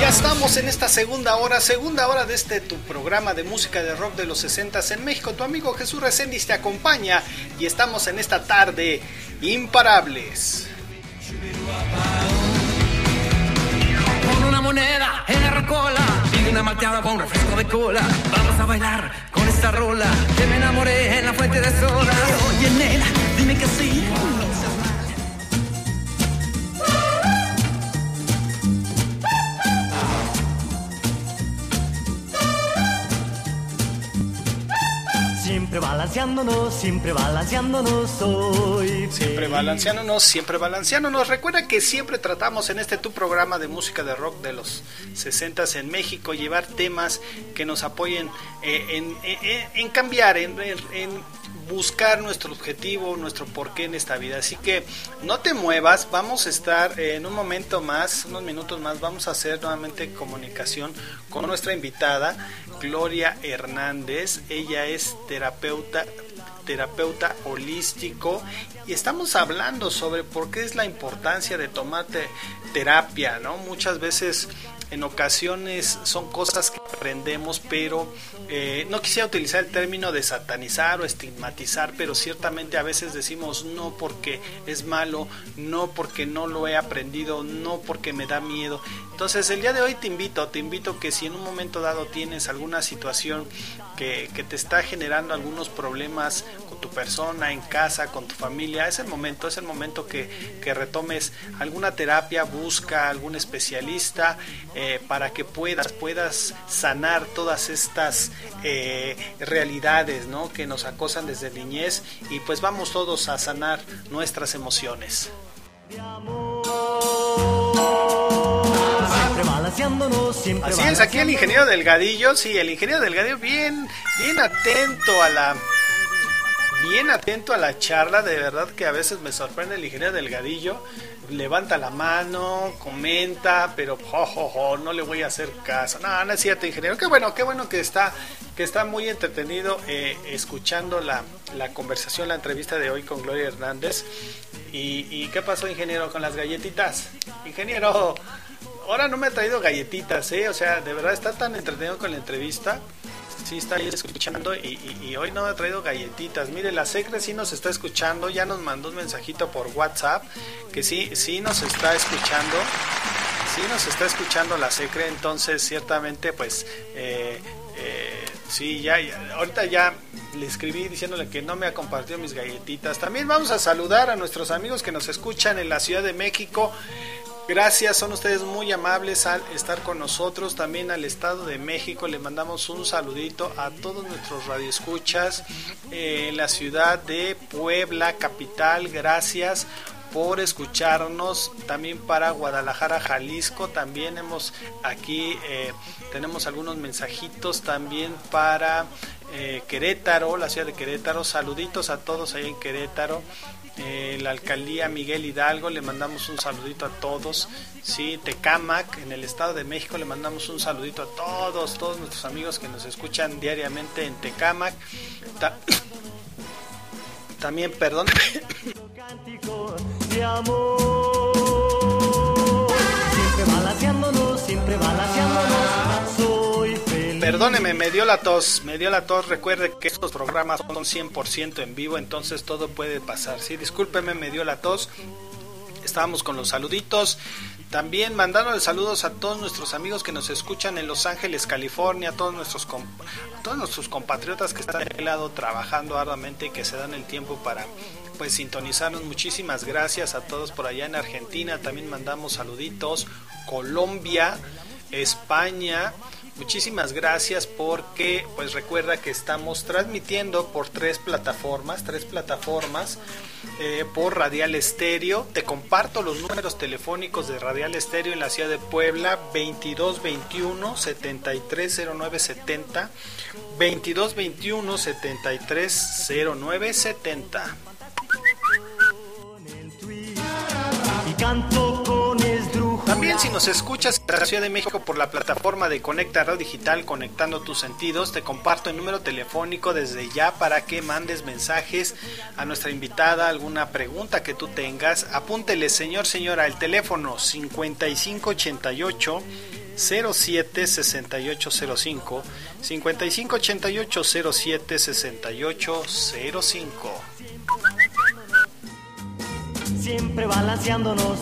Speaker 8: Ya estamos en esta segunda hora, segunda hora de este tu programa de música de rock de los 60 en México. Tu amigo Jesús Reséndiz te acompaña y estamos en esta tarde imparables.
Speaker 7: Con una moneda en la rocola y una malteada con refresco de cola. Vamos a bailar con esta rola que me enamoré en la fuente de soda. Oye, nena, dime que sí.
Speaker 10: Siempre balanceándonos, siempre balanceándonos hoy.
Speaker 8: Siempre balanceándonos, siempre balanceándonos. Recuerda que siempre tratamos en este tu programa de música de rock de los 60 en México llevar temas que nos apoyen eh, en, en- en cambiar, en, en- en buscar nuestro objetivo, nuestro porqué en esta vida. Así que no te muevas, vamos a estar eh, en un momento más, unos minutos más, vamos a hacer nuevamente comunicación con nuestra invitada, Gloria Hernández. Ella es terapeuta terapeuta holístico y estamos hablando sobre por qué es la importancia de tomarte terapia, ¿no? Muchas veces en ocasiones son cosas que aprendemos, pero eh, no quisiera utilizar el término de satanizar o estigmatizar, pero ciertamente a veces decimos no porque es malo, no porque no lo he aprendido, no porque me da miedo. Entonces el día de hoy te invito, te invito que si en un momento dado tienes alguna situación que, que te está generando algunos problemas con tu persona, en casa, con tu familia, es el momento, es el momento que, que retomes alguna terapia, busca algún especialista para que puedas, puedas sanar todas estas eh, realidades ¿no? que nos acosan desde niñez y pues vamos todos a sanar nuestras emociones. Así es, aquí el ingeniero Delgadillo, sí, el ingeniero Delgadillo bien, bien atento a la bien atento a la charla, de verdad que a veces me sorprende el ingeniero Delgadillo, levanta la mano, comenta, pero jo, no le voy a hacer caso. No, no es cierto, ingeniero. Qué bueno, qué bueno que está, que está muy entretenido eh, escuchando la, la, conversación, la entrevista de hoy con Gloria Hernández. ¿Y, ¿Y qué pasó, ingeniero, con las galletitas? Ingeniero, ahora no me ha traído galletitas, ¿eh? O sea, de verdad está tan entretenido con la entrevista sí está ahí escuchando y, hoy no ha traído galletitas. Mire, la Secre sí nos está escuchando, ya nos mandó un mensajito por WhatsApp que sí, sí nos está escuchando. Sí nos está escuchando la Secre, entonces ciertamente pues eh, eh, sí, ya, ya, ahorita ya le escribí diciéndole que no me ha compartido mis galletitas. También vamos a saludar a nuestros amigos que nos escuchan en la Ciudad de México. Gracias, son ustedes muy amables al estar con nosotros. También al Estado de México le mandamos un saludito a todos nuestros radioescuchas en la ciudad de Puebla, capital. Gracias por escucharnos también para Guadalajara, Jalisco. También hemos aquí eh, tenemos algunos mensajitos también para eh, Querétaro, la ciudad de Querétaro. Saluditos a todos ahí en Querétaro. Eh, la alcaldía Miguel Hidalgo, le mandamos un saludito a todos. Sí, Tecamac, en el Estado de México, le mandamos un saludito a todos, todos nuestros amigos que nos escuchan diariamente en Tecamac. también, perdón. siempre Perdóneme, me dio la tos, me dio la tos. Recuerde que estos programas son 100% en vivo, entonces todo puede pasar. Sí, discúlpeme, me dio la tos. Estábamos con los saluditos. También mandando saludos a todos nuestros amigos que nos escuchan en Los Ángeles, California, a todos nuestros, todos nuestros compatriotas que están de aquel lado trabajando arduamente y que se dan el tiempo para pues sintonizarnos. Muchísimas gracias a todos por allá en Argentina. También mandamos saluditos. Colombia, España, Muchísimas gracias porque pues recuerda que estamos transmitiendo por tres plataformas, tres plataformas eh, por Radial Estéreo. Te comparto los números telefónicos de Radial Estéreo en la ciudad de Puebla 2221 730970 2221 730970. Y canto nos escuchas en la Ciudad de México por la plataforma de Conecta Radio Digital Conectando tus sentidos, te comparto el número telefónico desde ya para que mandes mensajes a nuestra invitada, alguna pregunta que tú tengas. Apúntele, señor, señora, el teléfono 5588 07 6805 5588 07 6805
Speaker 10: Siempre balanceándonos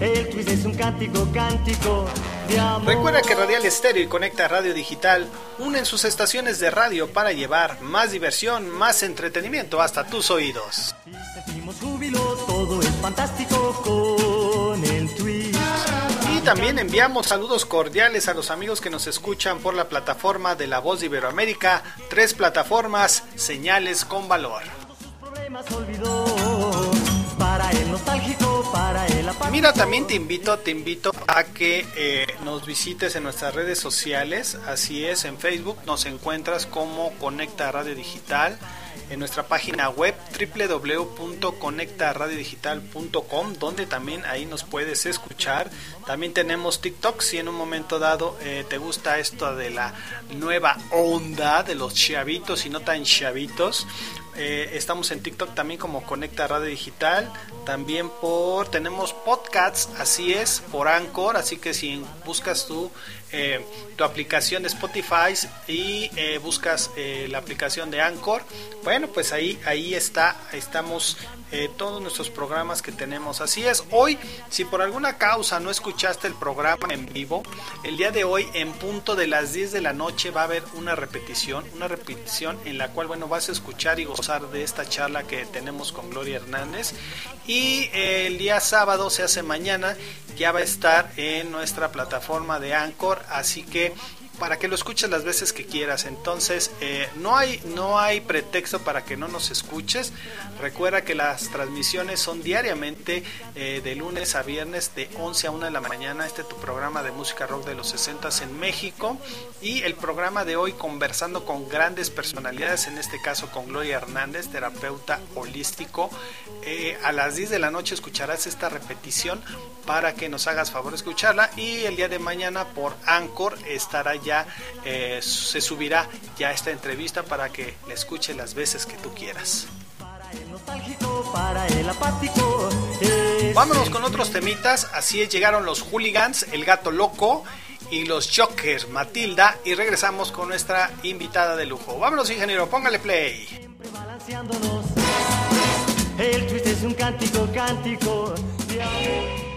Speaker 10: el twist es un cántico, cántico de amor.
Speaker 8: Recuerda que Radial Estéreo y Conecta Radio Digital unen sus estaciones de radio para llevar más diversión, más entretenimiento hasta tus oídos.
Speaker 10: sentimos júbilo, todo es fantástico con el.
Speaker 8: Y también enviamos saludos cordiales a los amigos que nos escuchan por la plataforma de La Voz de Iberoamérica, tres plataformas, señales con valor.
Speaker 10: El nostálgico, para el
Speaker 8: Mira, también te invito, te invito a que eh, nos visites en nuestras redes sociales. Así es, en Facebook nos encuentras como Conecta Radio Digital. En nuestra página web www.conectaradiodigital.com donde también ahí nos puedes escuchar. También tenemos TikTok si en un momento dado eh, te gusta esto de la nueva onda de los chavitos y no tan chavitos eh, estamos en TikTok también como Conecta Radio Digital. También por tenemos podcasts, así es, por Anchor. Así que si buscas tu, eh, tu aplicación de Spotify y eh, buscas la aplicación de Anchor, bueno, pues ahí, ahí está, estamos todos nuestros programas que tenemos. Así es, hoy, si por alguna causa no escuchaste el programa en vivo, el día de hoy en punto de las 10 de la noche va a haber una repetición, una repetición en la cual, bueno, vas a escuchar y gozar de esta charla que tenemos con Gloria Hernández. Y el día sábado se hace mañana, ya va a estar en nuestra plataforma de Anchor, así que para que lo escuches las veces que quieras. Entonces, eh, no, hay, no hay pretexto para que no nos escuches. Recuerda que las transmisiones son diariamente eh, de lunes a viernes de 11 a 1 de la mañana. Este es tu programa de música rock de los 60 en México. Y el programa de hoy conversando con grandes personalidades, en este caso con Gloria Hernández, terapeuta holístico. Eh, a las 10 de la noche escucharás esta repetición para que nos hagas favor escucharla. Y el día de mañana por Anchor estará ya eh, se subirá ya esta entrevista para que la escuche las veces que tú quieras. Vámonos con otros temitas, así es, llegaron los hooligans, el gato loco y los Jokers, Matilda, y regresamos con nuestra invitada de lujo. Vámonos, ingeniero, póngale play.
Speaker 10: El twist es un cántico, cántico
Speaker 32: le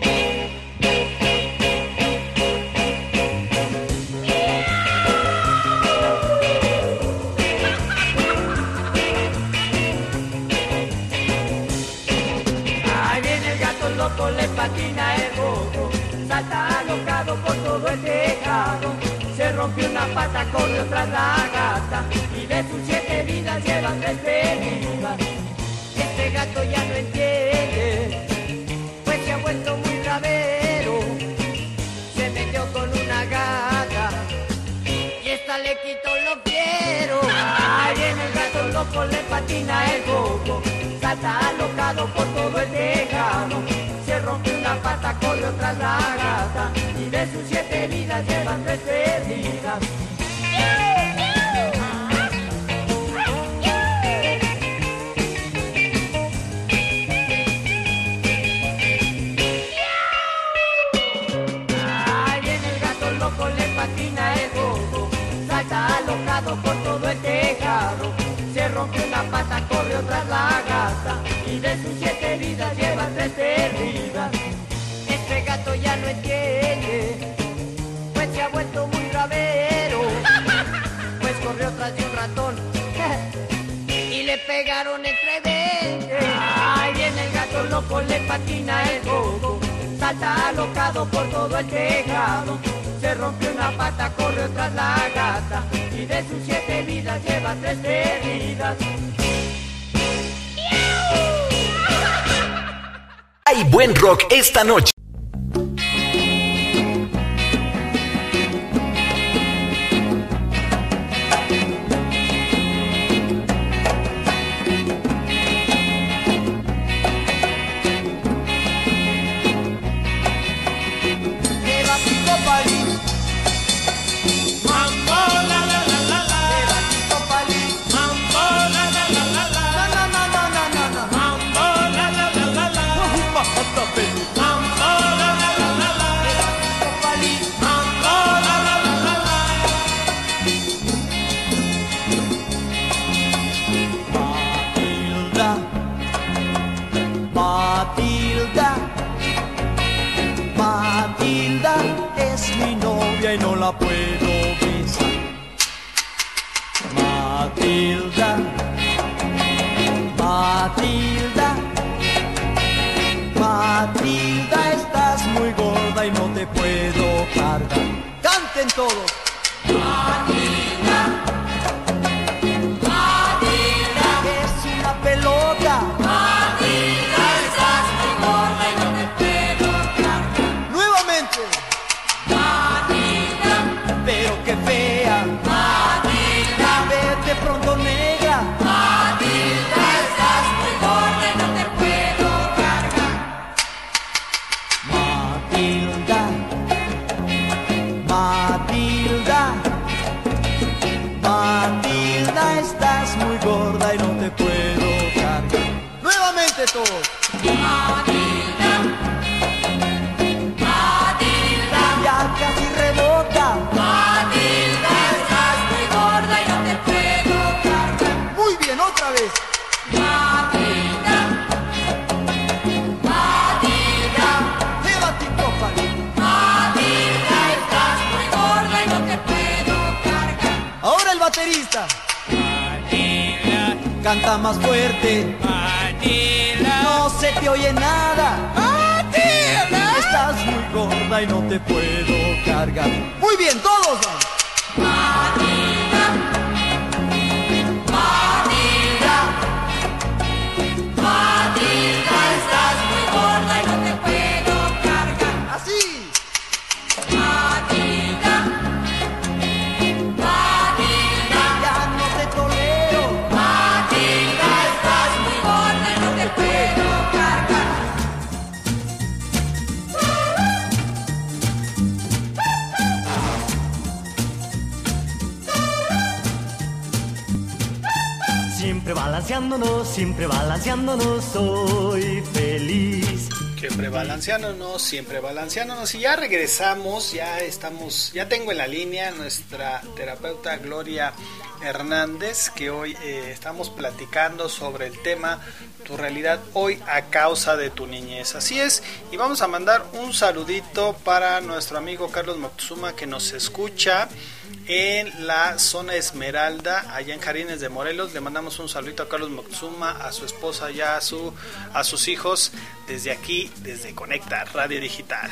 Speaker 33: buen rock esta noche.
Speaker 34: Canta más fuerte. No se te oye nada. Estás muy gorda y no te puedo cargar. Muy bien, todos.
Speaker 10: Siempre balanceándonos, soy feliz.
Speaker 8: Siempre balanceándonos, siempre balanceándonos. Y ya regresamos, ya estamos, ya tengo en la línea nuestra terapeuta Gloria Hernández, que hoy eh, estamos platicando sobre el tema Tu realidad hoy a causa de tu niñez. Así es, y vamos a mandar un saludito para nuestro amigo Carlos Moctezuma que nos escucha en la zona Esmeralda, allá en Jarines de Morelos. Le mandamos un saludito a Carlos Moctezuma, a su esposa y a, su, a sus hijos desde aquí, desde Conecta Radio Digital.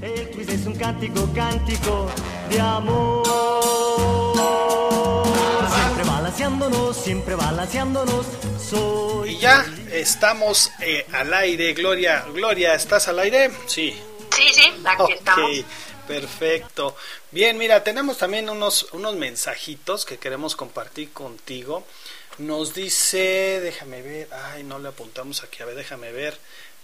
Speaker 10: El quiz es un cántico, cántico de amor. Siempre balanceándonos, siempre balanceándonos, soy.
Speaker 8: Y ya estamos eh, al aire, Gloria. Gloria, ¿estás al aire? Sí.
Speaker 16: Sí, sí, aquí estamos.
Speaker 8: Perfecto. Bien, mira, tenemos también unos, unos mensajitos que queremos compartir contigo. Nos dice, déjame ver, ay, no le apuntamos aquí, a ver, déjame ver.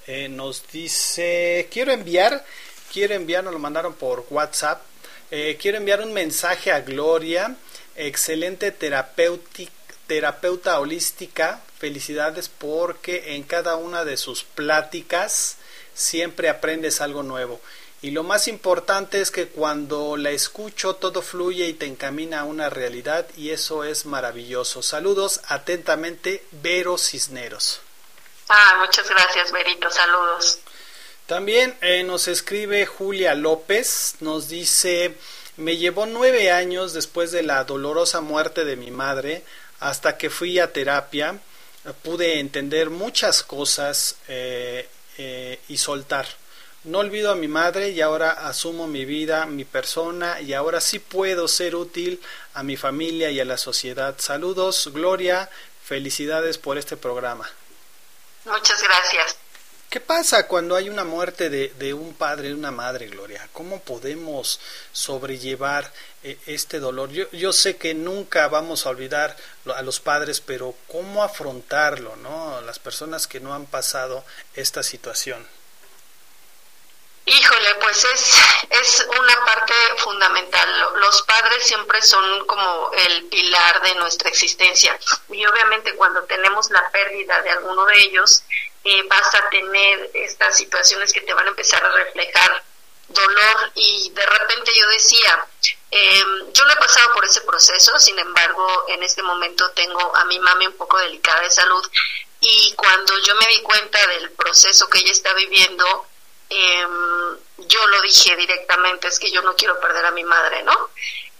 Speaker 8: Eh, nos dice, quiero enviar, quiero enviar, nos lo mandaron por WhatsApp. Eh, quiero enviar un mensaje a Gloria, excelente terapeuta holística, felicidades porque en cada una de sus pláticas siempre aprendes algo nuevo. Y lo más importante es que cuando la escucho todo fluye y te encamina a una realidad y eso es maravilloso. Saludos atentamente, Vero Cisneros.
Speaker 16: Ah, muchas gracias, Berito. Saludos.
Speaker 8: También eh, nos escribe Julia López, nos dice, me llevó nueve años después de la dolorosa muerte de mi madre, hasta que fui a terapia, pude entender muchas cosas eh, eh, y soltar. No olvido a mi madre y ahora asumo mi vida, mi persona y ahora sí puedo ser útil a mi familia y a la sociedad. Saludos, Gloria, felicidades por este programa.
Speaker 16: Muchas gracias.
Speaker 8: ¿Qué pasa cuando hay una muerte de, de un padre, de una madre, Gloria? ¿Cómo podemos sobrellevar eh, este dolor? Yo, yo sé que nunca vamos a olvidar a los padres, pero ¿cómo afrontarlo, no? Las personas que no han pasado esta situación.
Speaker 16: Híjole, pues es, es una parte fundamental. Lo- Los padres siempre son como el pilar de nuestra existencia. Y obviamente cuando tenemos la pérdida de alguno de ellos, eh, vas a tener estas situaciones que te van a empezar a reflejar dolor y de repente yo decía, eh, yo no he pasado por ese proceso, sin embargo en este momento tengo a mi mami un poco delicada de salud y cuando yo me di cuenta del proceso que ella está viviendo, eh, yo lo dije directamente, es que yo no quiero perder a mi madre, ¿no?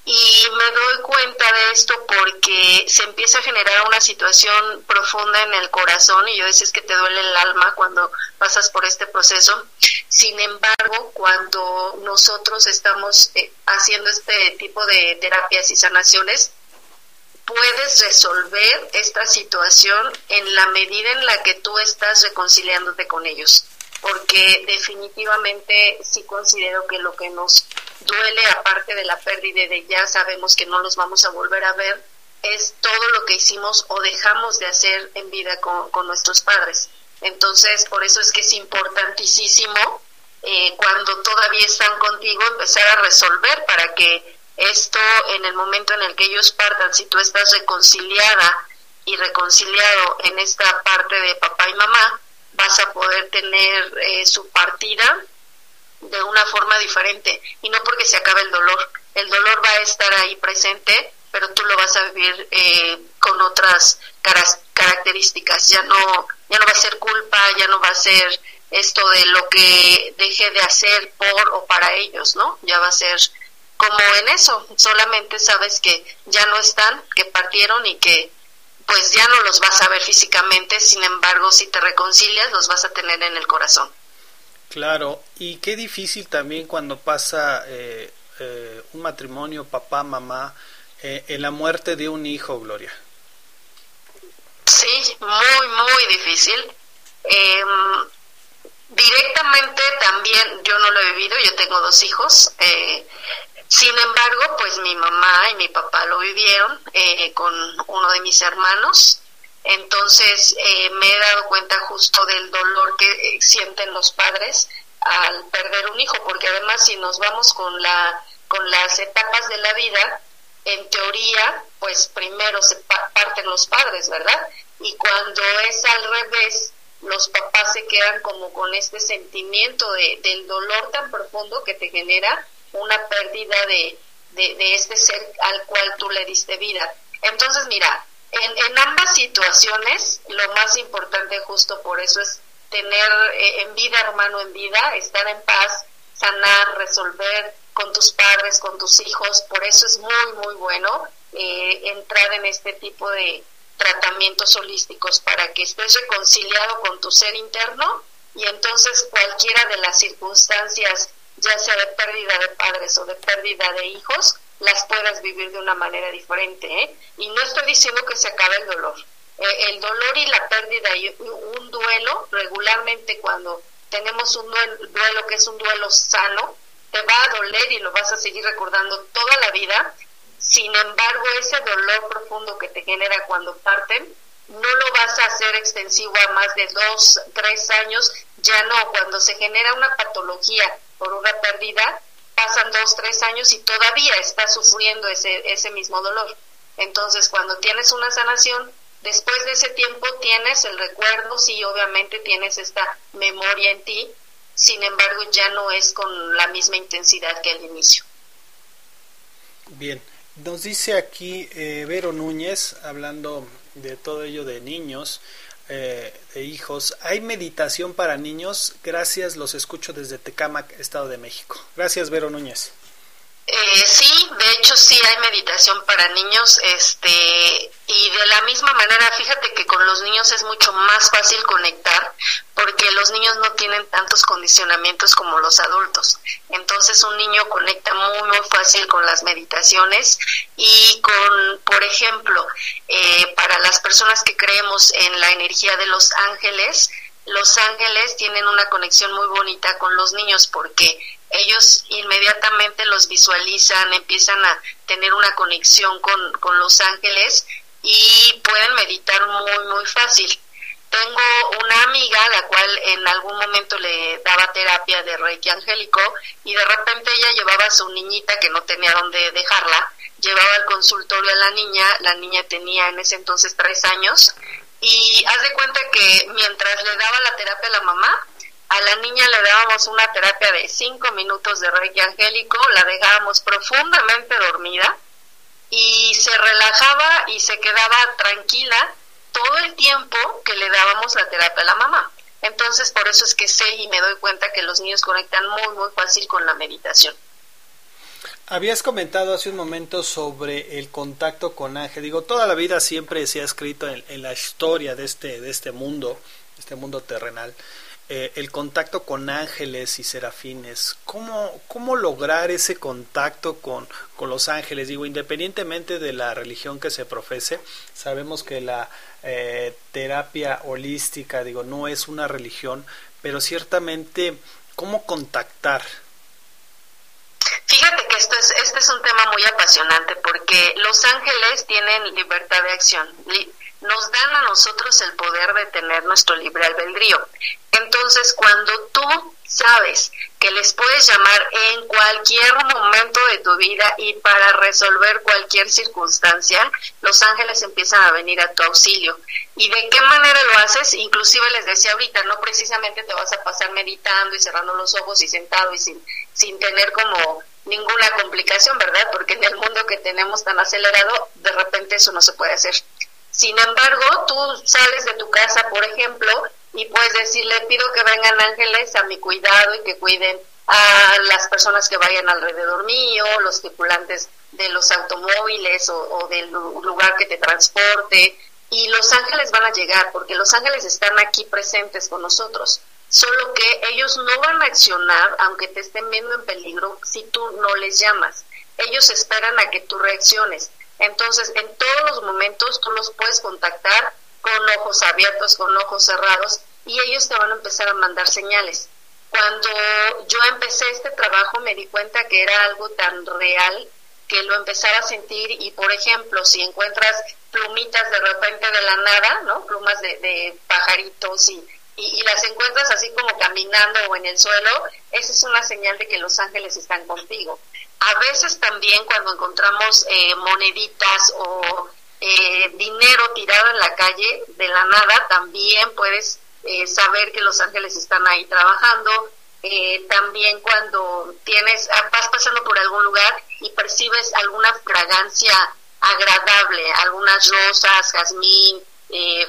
Speaker 16: Y me doy cuenta de esto porque se empieza a generar una situación profunda en el corazón y yo decía que te duele el alma cuando pasas por este proceso. Sin embargo, cuando nosotros estamos eh, haciendo este tipo de terapias y sanaciones, puedes resolver esta situación en la medida en la que tú estás reconciliándote con ellos. Porque definitivamente sí considero que lo que nos duele, aparte de la pérdida de ya sabemos que no los vamos a volver a ver, es todo lo que hicimos o dejamos de hacer en vida con, con nuestros padres. Entonces, por eso es que es importantísimo eh, cuando todavía están contigo empezar a resolver para que esto en el momento en el que ellos partan, si tú estás reconciliada y reconciliado en esta parte de papá y mamá, vas a poder tener eh, su partida de una forma diferente y no porque se acabe el dolor. El dolor va a estar ahí presente, pero tú lo vas a vivir eh, con otras caras- características. Ya no, ya no va a ser culpa, ya no va a ser esto de lo que deje de hacer por o para ellos, ¿no? Ya va a ser como en eso, solamente sabes que ya no están, que partieron y que pues ya no los vas a ver físicamente, sin embargo, si te reconcilias, los vas a tener en el corazón.
Speaker 8: Claro, y qué difícil también cuando pasa eh, eh, un matrimonio, papá, mamá, eh, en la muerte de un hijo, Gloria.
Speaker 16: Sí, muy, muy difícil. Em, directamente también yo no lo he vivido, yo tengo dos hijos. Sin embargo, pues mi mamá y mi papá lo vivieron con uno de mis hermanos. Entonces me he dado cuenta justo del dolor que sienten los padres al perder un hijo, porque además si nos vamos con la con las etapas de la vida, en teoría, pues primero se parten los padres, ¿verdad? Y cuando es al revés, los papás se quedan como con este sentimiento de, del dolor tan profundo que te genera una pérdida de, de, este ser al cual tú le diste vida. Entonces, mira, en, en ambas situaciones, lo más importante justo por eso es tener eh, en vida, hermano, en vida, estar en paz, sanar, resolver con tus padres, con tus hijos. Por eso es muy, muy bueno eh, entrar en este tipo de tratamientos holísticos para que estés reconciliado con tu ser interno y entonces cualquiera de las circunstancias, ya sea de pérdida de padres o de pérdida de hijos, las puedas vivir de una manera diferente. ¿eh? Y no estoy diciendo que se acabe el dolor eh, el dolor y la pérdida y un duelo, regularmente cuando tenemos un duelo, que es un duelo sano, te va a doler y lo vas a seguir recordando toda la vida. Sin embargo, ese dolor profundo que te genera cuando parten, no lo vas a hacer extensivo a más de dos, tres años, ya no, cuando se genera una patología por una pérdida, pasan dos, tres años y todavía estás sufriendo ese, ese mismo dolor. Entonces, cuando tienes una sanación, Después de ese tiempo tienes el recuerdo, sí, obviamente tienes esta memoria en ti, sin embargo ya no es con la misma intensidad que al inicio.
Speaker 8: Bien, nos dice aquí eh, Vero Núñez, hablando de todo ello de niños, eh, de hijos, ¿hay meditación para niños? Gracias, los escucho desde Tecámac, Estado de México. Gracias, Vero Núñez.
Speaker 16: Eh, sí, de hecho sí hay meditación para niños, este, y de la misma manera, fíjate que con los niños es mucho más fácil conectar, porque los niños no tienen tantos condicionamientos como los adultos. Entonces un niño conecta muy, muy fácil con las meditaciones y con, por ejemplo, eh, para las personas que creemos en la energía de los ángeles, los ángeles tienen una conexión muy bonita con los niños porque ellos inmediatamente los visualizan, empiezan a tener una conexión con, con los ángeles y pueden meditar muy, muy fácil. Tengo una amiga la cual en algún momento le daba terapia de Reiki angélico y de repente ella llevaba a su niñita que no tenía dónde dejarla, llevaba al consultorio a la niña, la niña tenía en ese entonces tres años y haz de cuenta que mientras le daba la terapia a la mamá, a la niña le dábamos una terapia de cinco minutos de reiki angélico, la dejábamos profundamente dormida y se relajaba y se quedaba tranquila todo el tiempo que le dábamos la terapia a la mamá. Entonces, por eso es que sé y me doy cuenta que los niños conectan muy, muy fácil con la meditación.
Speaker 8: Habías comentado hace un momento sobre el contacto con ángel. Digo, toda la vida siempre se ha escrito en, en la historia de este, de este mundo, este mundo terrenal, eh, el contacto con ángeles y serafines, ¿cómo, cómo lograr ese contacto con, con, los ángeles? Digo, independientemente de la religión que se profese, sabemos que la eh, terapia holística, digo, no es una religión, pero ciertamente, ¿cómo contactar?
Speaker 16: Fíjate que esto es, este es un tema muy apasionante porque los ángeles tienen libertad de acción nos dan a nosotros el poder de tener nuestro libre albedrío. Entonces, cuando tú sabes que les puedes llamar en cualquier momento de tu vida y para resolver cualquier circunstancia, los ángeles empiezan a venir a tu auxilio. ¿Y de qué manera lo haces? Inclusive les decía ahorita, no precisamente te vas a pasar meditando y cerrando los ojos y sentado y sin, sin tener como ninguna complicación, ¿verdad? Porque en el mundo que tenemos tan acelerado, de repente eso no se puede hacer. Sin embargo, tú sales de tu casa, por ejemplo, y puedes decirle, pido que vengan ángeles a mi cuidado y que cuiden a las personas que vayan alrededor mío, los tripulantes de los automóviles o, del lugar que te transporte, y los ángeles van a llegar porque los ángeles están aquí presentes con nosotros. Solo que ellos no van a accionar aunque te estén viendo en peligro si tú no les llamas. Ellos esperan a que tú reacciones. Entonces, en todos los momentos tú los puedes contactar con ojos abiertos, con ojos cerrados, y ellos te van a empezar a mandar señales. Cuando yo empecé este trabajo me di cuenta que era algo tan real que lo empezara a sentir y, por ejemplo, si encuentras plumitas de repente de la nada, ¿no? Plumas de, pajaritos y, y, las encuentras así como caminando o en el suelo, esa es una señal de que los ángeles están contigo. A veces también cuando encontramos eh, moneditas o eh, dinero tirado en la calle de la nada, también puedes eh, saber que los ángeles están ahí trabajando. también cuando tienes, ah, vas pasando por algún lugar y percibes alguna fragancia agradable, algunas rosas, jazmín,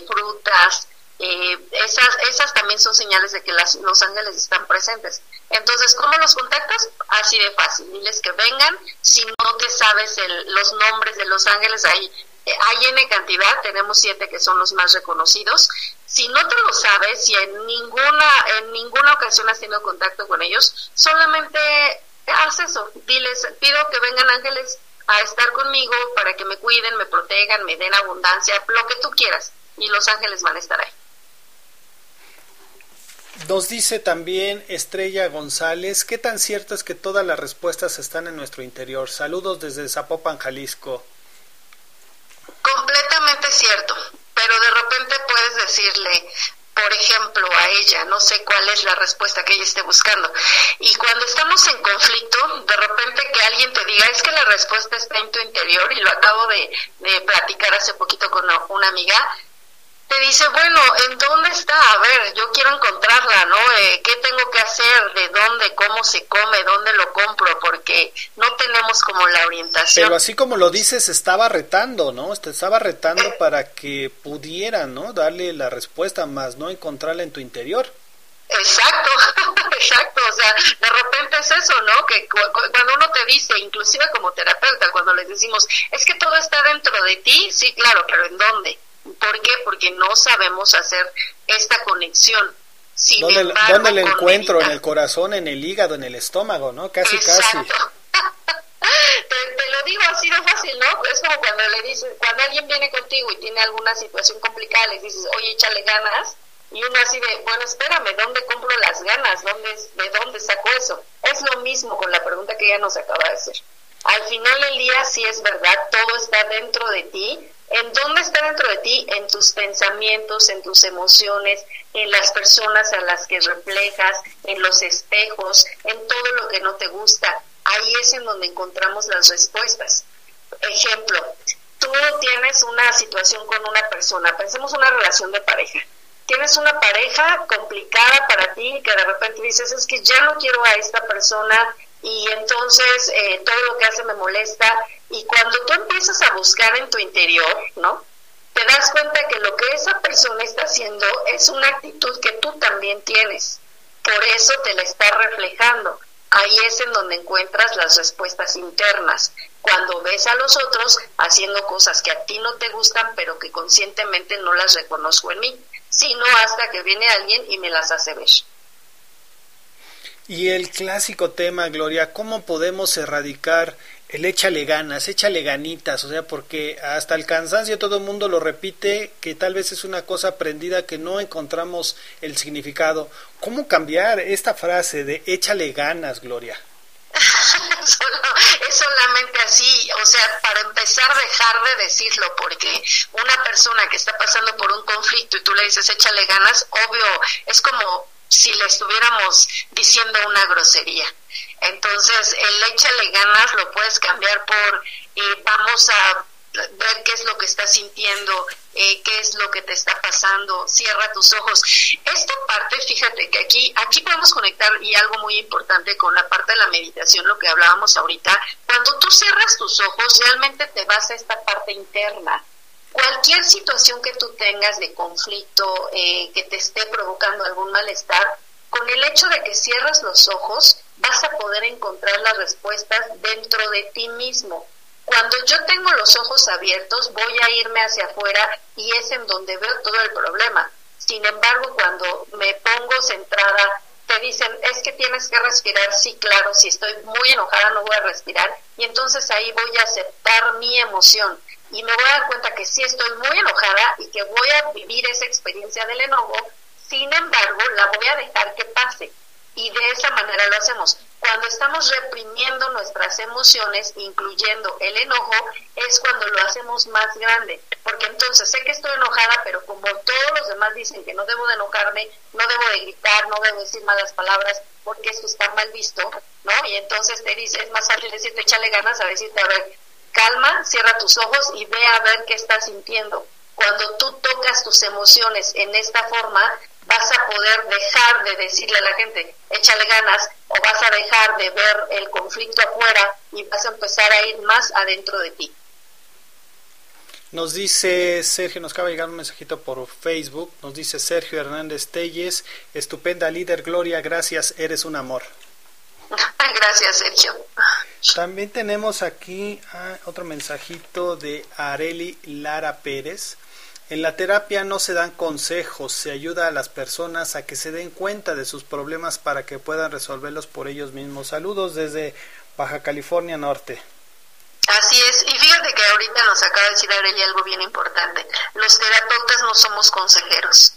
Speaker 16: frutas, esas, esas también son señales de que los ángeles están presentes. Entonces, ¿cómo los contactas? Así de fácil. Diles que vengan. Si no te sabes los nombres de los ángeles, ahí eh, hay N cantidad, tenemos siete que son los más reconocidos. Si no te lo sabes, si en ninguna, en ninguna ocasión has tenido contacto con ellos, solamente haz eso. Diles, pido que vengan ángeles a estar conmigo para que me cuiden, me protejan, me den abundancia, lo que tú quieras. Y los ángeles van a estar ahí.
Speaker 8: Nos dice también Estrella González, ¿qué tan cierto es que todas las respuestas están en nuestro interior? Saludos desde Zapopan, Jalisco.
Speaker 16: Completamente cierto, pero de repente puedes decirle, por ejemplo, a ella, no sé cuál es la respuesta que ella esté buscando. Y cuando estamos en conflicto, de repente que alguien te diga, es que la respuesta está en tu interior, y lo acabo de, de platicar hace poquito con una amiga, te dice, bueno, ¿en dónde está? A ver, yo quiero encontrarla, ¿no? Eh, ¿Qué tengo que hacer? ¿De dónde? ¿Cómo se come? ¿Dónde lo compro? Porque no tenemos como la orientación.
Speaker 8: Pero así como lo dices, estaba retando, ¿no? Te estaba retando eh. para que pudiera, ¿no? Darle la respuesta más, ¿no? Encontrarla en tu interior.
Speaker 16: Exacto, exacto, o sea, de repente es eso, ¿no? Que cuando uno te dice, inclusive como terapeuta, cuando les decimos, es que todo está dentro de ti, sí, claro, pero ¿en dónde? ¿Por qué? Porque no sabemos hacer esta conexión.
Speaker 8: ¿Dónde, ¿Dónde la encuentro? ¿En el corazón, en el hígado, en el estómago, no? Casi, casi.
Speaker 16: te, lo digo así de fácil, ¿no? Es como cuando le dices, cuando alguien viene contigo y tiene alguna situación complicada, le dices, oye, échale ganas, y uno así de, bueno, espérame, ¿dónde compro las ganas? ¿Dónde, ¿De dónde saco eso? Es lo mismo con la pregunta que ella nos acaba de hacer. Al final del día, sí es verdad, todo está dentro de ti, ¿En dónde está dentro de ti? En tus pensamientos, en tus emociones, en las personas a las que reflejas, en los espejos, en todo lo que no te gusta. Ahí es en donde encontramos las respuestas. Ejemplo, tú tienes una situación con una persona, pensemos una relación de pareja. Tienes una pareja complicada para ti que de repente dices, es que ya no quiero a esta persona, y entonces eh, todo lo que hace me molesta y cuando tú empiezas a buscar en tu interior, ¿no? Te das cuenta que lo que esa persona está haciendo es una actitud que tú también tienes. Por eso te la está reflejando. Ahí es en donde encuentras las respuestas internas. Cuando ves a los otros haciendo cosas que a ti no te gustan, pero que conscientemente no las reconozco en mí, sino hasta que viene alguien y me las hace ver.
Speaker 8: Y el clásico tema, Gloria, ¿cómo podemos erradicar el échale ganas, échale ganitas? O sea, porque hasta el cansancio todo el mundo lo repite, que tal vez es una cosa aprendida que no encontramos el significado. ¿Cómo cambiar esta frase de échale ganas, Gloria?
Speaker 16: es solamente así, o sea, para empezar dejar de decirlo, porque una persona que está pasando por un conflicto y tú le dices échale ganas, obvio, es como si le estuviéramos diciendo una grosería. Entonces, el échale ganas lo puedes cambiar por eh, vamos a ver qué es lo que estás sintiendo, eh, qué es lo que te está pasando, cierra tus ojos. Esta parte, fíjate que aquí, aquí podemos conectar y algo muy importante con la parte de la meditación, lo que hablábamos ahorita, cuando tú cierras tus ojos, realmente te vas a esta parte interna cualquier situación que tú tengas de conflicto, eh, que te esté provocando algún malestar, con el hecho de que cierras los ojos, vas a encontrar las respuestas dentro de ti mismo. Cuando yo tengo los ojos abiertos, voy a irme hacia afuera y es en donde veo todo el problema. Sin embargo, cuando me pongo centrada, te dicen, es que tienes que respirar, sí, claro, si estoy muy enojada no voy a respirar, y entonces ahí voy a aceptar mi emoción y me voy a dar cuenta que sí estoy muy enojada y que voy a vivir esa experiencia del enojo, sin embargo, la voy a dejar que pase. Y de esa manera lo hacemos. Cuando estamos reprimiendo nuestras emociones, incluyendo el enojo, es cuando lo hacemos más grande. Porque entonces sé que estoy enojada, pero como todos los demás dicen que no debo de enojarme, no debo de gritar, no debo decir malas palabras, porque eso está mal visto, ¿no? Y entonces te dice, es más fácil decirte, échale ganas a decirte, a ver, calma, cierra tus ojos y ve a ver qué estás sintiendo. Cuando tú tocas tus emociones en esta forma, vas a poder dejar de decirle a la gente, échale ganas, o vas a dejar de ver el conflicto afuera y vas a empezar a ir más adentro de ti.
Speaker 8: Nos dice Sergio, nos acaba de llegar un mensajito por Facebook, nos dice Sergio Hernández Telles, estupenda líder Gloria, gracias, eres un amor.
Speaker 16: Gracias, Sergio.
Speaker 8: También tenemos aquí ah, otro mensajito de Areli Lara Pérez. En la terapia no se dan consejos, se ayuda a las personas a que se den cuenta de sus problemas para que puedan resolverlos por ellos mismos. Saludos desde Baja California Norte.
Speaker 16: Así es, y fíjate que ahorita nos acaba de decir Areli algo bien importante. Los terapeutas no somos consejeros.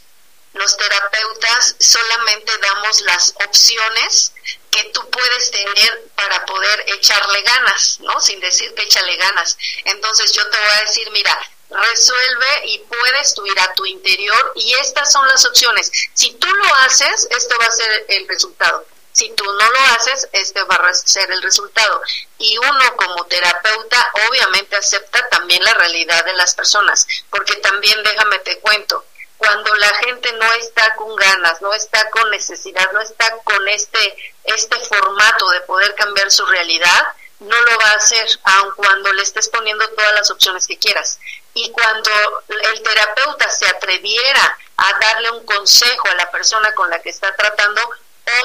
Speaker 16: Los terapeutas solamente damos las opciones que tú puedes tener para poder echarle ganas, ¿no? Sin decir que échale ganas. Entonces yo te voy a decir, mira, resuelve y puedes tú ir a tu interior y estas son las opciones. Si tú lo haces, este va a ser el resultado. Si tú no lo haces, este va a ser el resultado. Y uno como terapeuta obviamente acepta también la realidad de las personas, porque también déjame te cuento, cuando la gente no está con ganas, no está con necesidad, no está con este, este formato de poder cambiar su realidad, no lo va a hacer, aun cuando le estés poniendo todas las opciones que quieras. Y cuando el terapeuta se atreviera a darle un consejo a la persona con la que está tratando,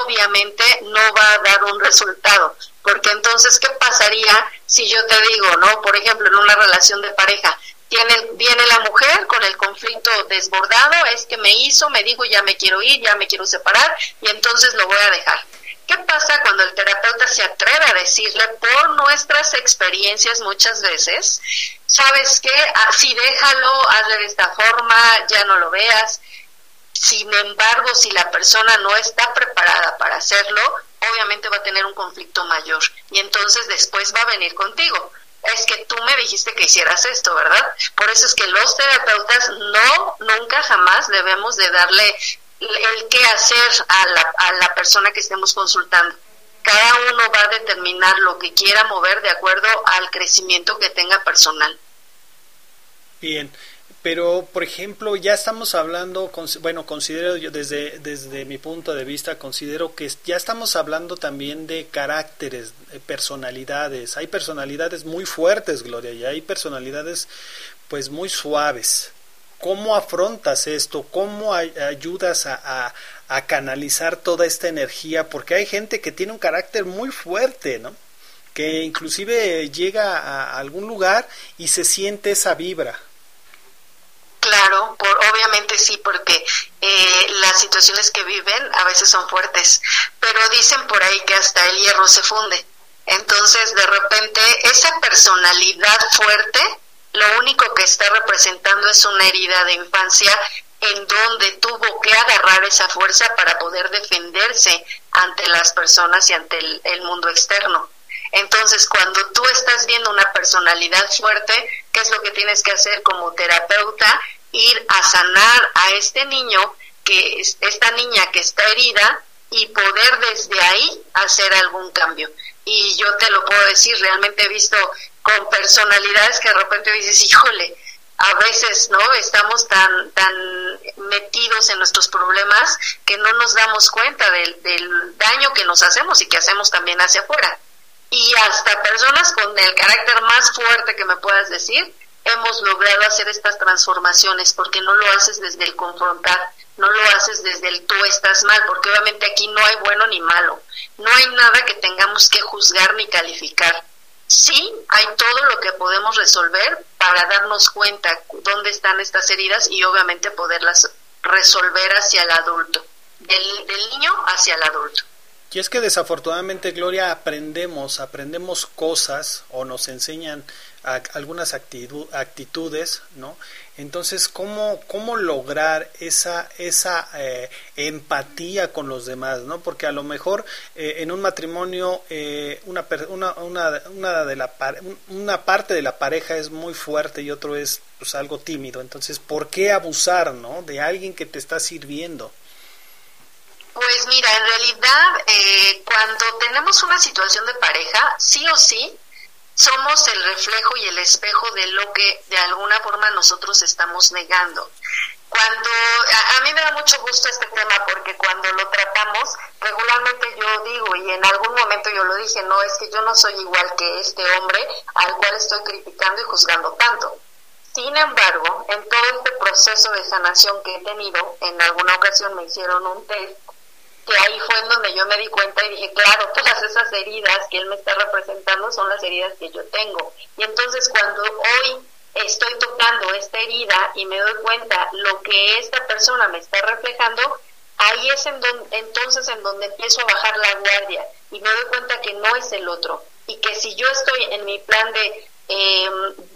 Speaker 16: obviamente no va a dar un resultado. Porque entonces, ¿qué pasaría si yo te digo, no? Por ejemplo, en una relación de pareja, tiene, viene la mujer con el conflicto desbordado, es que me hizo, me dijo ya me quiero ir, ya me quiero separar y entonces lo voy a dejar. ¿Qué pasa cuando el terapeuta se atreve a decirle por nuestras experiencias muchas veces, sabes qué, ah, déjalo, hazle de esta forma, ya no lo veas? Sin embargo, si la persona no está preparada para hacerlo, obviamente va a tener un conflicto mayor y entonces después va a venir contigo es que tú me dijiste que hicieras esto, ¿verdad? Por eso es que los terapeutas no, nunca jamás debemos de darle el qué hacer a la, a la persona que estemos consultando. Cada uno va a determinar lo que quiera mover de acuerdo al crecimiento que tenga personal.
Speaker 8: Bien, pero por ejemplo ya estamos hablando bueno considero yo desde desde mi punto de vista considero que ya estamos hablando también de caracteres de personalidades hay personalidades muy fuertes Gloria y hay personalidades pues muy suaves cómo afrontas esto cómo ayudas a, canalizar toda esta energía porque hay gente que tiene un carácter muy fuerte no que inclusive llega a algún lugar y se siente esa vibra.
Speaker 16: Claro, por, obviamente sí, porque eh, las situaciones que viven a veces son fuertes, pero dicen por ahí que hasta el hierro se funde. Entonces, de repente, esa personalidad fuerte, lo único que está representando es una herida de infancia en donde tuvo que agarrar esa fuerza para poder defenderse ante las personas y ante el mundo externo. Entonces, cuando tú estás viendo una personalidad fuerte, ¿qué es lo que tienes que hacer como terapeuta? ir a sanar a este niño, que esta niña que está herida, y poder desde ahí hacer algún cambio. Y yo te lo puedo decir, realmente he visto con personalidades que de repente dices, híjole, a veces no estamos tan tan metidos en nuestros problemas que no nos damos cuenta del, del daño que nos hacemos y que hacemos también hacia afuera y hasta personas con el carácter más fuerte que me puedas decir hemos logrado hacer estas transformaciones, porque no lo haces desde el confrontar, no lo haces desde el tú estás mal, porque obviamente aquí no hay bueno ni malo, no hay nada que tengamos que juzgar ni calificar. Sí, hay todo lo que podemos resolver para darnos cuenta dónde están estas heridas y obviamente poderlas resolver hacia el adulto, del, del niño hacia el adulto.
Speaker 8: Y es que desafortunadamente, Gloria, aprendemos, aprendemos cosas o nos enseñan algunas actitudes, ¿no? Entonces, ¿cómo, cómo lograr esa, esa eh, empatía con los demás, ¿no? Porque a lo mejor eh, en un matrimonio eh, una, una, una, de la, una parte de la pareja es muy fuerte y otro es pues, algo tímido. Entonces, ¿por qué abusar, ¿no? De alguien que te está sirviendo.
Speaker 16: Pues mira, en realidad eh, cuando tenemos una situación de pareja, sí o sí, somos el reflejo y el espejo de lo que de alguna forma nosotros estamos negando. Cuando a, mí me da mucho gusto este tema porque cuando lo tratamos, regularmente yo digo y en algún momento yo lo dije, no es que yo no soy igual que este hombre al cual estoy criticando y juzgando tanto. Sin embargo, en todo este proceso de sanación que he tenido, en alguna ocasión me hicieron un test que ahí fue en donde yo me di cuenta y dije, claro, todas esas heridas que él me está representando son las heridas que yo tengo. Y entonces cuando hoy estoy tocando esta herida y me doy cuenta lo que esta persona me está reflejando, ahí es en donde, entonces en donde empiezo a bajar la guardia y me doy cuenta que no es el otro y que si yo estoy en mi plan de, eh,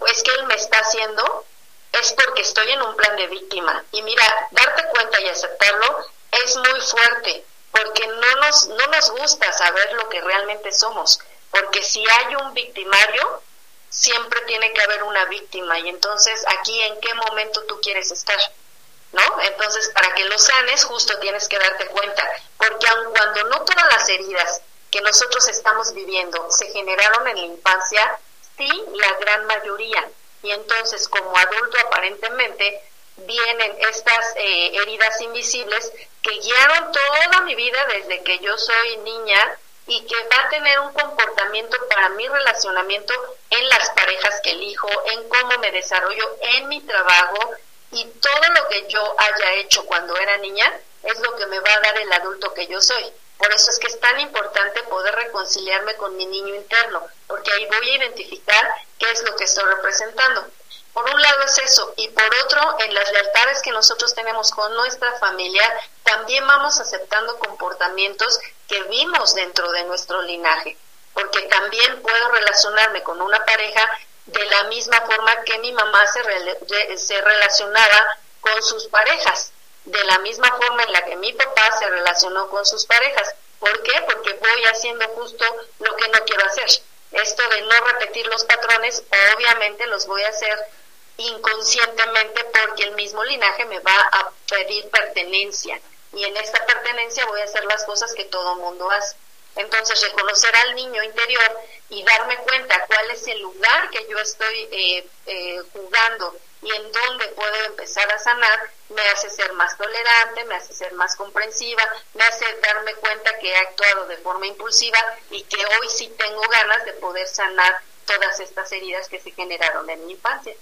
Speaker 16: es que él me está haciendo, es porque estoy en un plan de víctima. Y mira, darte cuenta y aceptarlo es muy fuerte, porque no nos, no nos gusta saber lo que realmente somos, porque si hay un victimario, siempre tiene que haber una víctima y entonces aquí en qué momento tú quieres estar, ¿no? Entonces para que lo sanes justo tienes que darte cuenta, porque aun cuando no todas las heridas que nosotros estamos viviendo se generaron en la infancia, sí la gran mayoría, y entonces como adulto aparentemente vienen estas eh, heridas invisibles que guiaron toda mi vida desde que yo soy niña y que va a tener un comportamiento para mi relacionamiento en las parejas que elijo, en cómo me desarrollo en mi trabajo y todo lo que yo haya hecho cuando era niña es lo que me va a dar el adulto que yo soy. Por eso es que es tan importante poder reconciliarme con mi niño interno, porque ahí voy a identificar qué es lo que estoy representando. Por un lado es eso, y por otro, en las lealtades que nosotros tenemos con nuestra familia, también vamos aceptando comportamientos que vimos dentro de nuestro linaje, porque también puedo relacionarme con una pareja de la misma forma que mi mamá se, se relacionaba con sus parejas, de la misma forma en la que mi papá se relacionó con sus parejas. ¿Por qué? Porque voy haciendo justo lo que no quiero hacer. Esto de no repetir los patrones, obviamente los voy a hacer inconscientemente porque el mismo linaje me va a pedir pertenencia y en esta pertenencia voy a hacer las cosas que todo mundo hace. Entonces, reconocer al niño interior y darme cuenta cuál es el lugar que yo estoy eh, eh, jugando y en dónde puedo empezar a sanar, me hace ser más tolerante, me hace ser más comprensiva, me hace darme cuenta que he actuado de forma impulsiva y que hoy sí tengo ganas de poder sanar todas estas heridas que se generaron en mi infancia.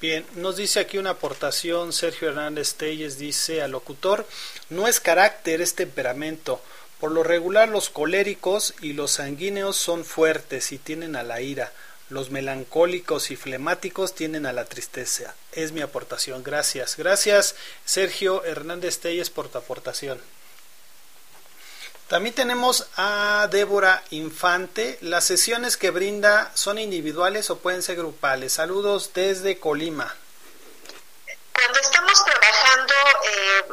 Speaker 8: Bien, nos dice aquí una aportación, Sergio Hernández Telles dice al locutor, no es carácter, es temperamento. Por lo regular los coléricos y los sanguíneos son fuertes y tienen a la ira. Los melancólicos y flemáticos tienen a la tristeza. Es mi aportación. Gracias. Gracias, Sergio Hernández Telles, por tu aportación. También tenemos a Débora Infante. Las sesiones que brinda son individuales o pueden ser grupales. Saludos desde Colima.
Speaker 16: Cuando estamos trabajando eh,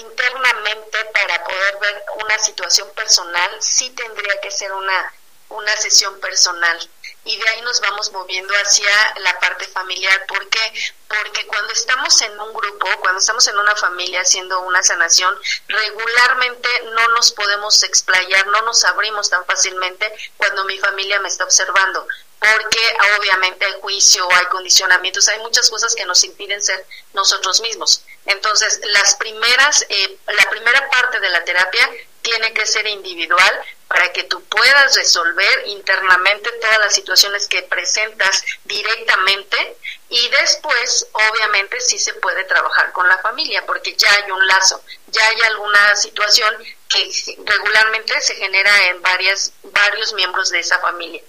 Speaker 16: internamente para poder ver una situación personal, sí tendría que ser una, una sesión personal y de ahí nos vamos moviendo hacia la parte familiar. ¿Por qué? Porque cuando estamos en un grupo, cuando estamos en una familia haciendo una sanación, regularmente no nos podemos explayar, no nos abrimos tan fácilmente cuando mi familia me está observando porque obviamente hay juicio, hay condicionamientos, hay muchas cosas que nos impiden ser nosotros mismos. Entonces, las primeras, eh, la primera parte de la terapia tiene que ser individual para que tú puedas resolver internamente todas las situaciones que presentas directamente y después obviamente sí se puede trabajar con la familia porque ya hay un lazo, ya hay alguna situación que regularmente se genera en varias, varios miembros de esa familia.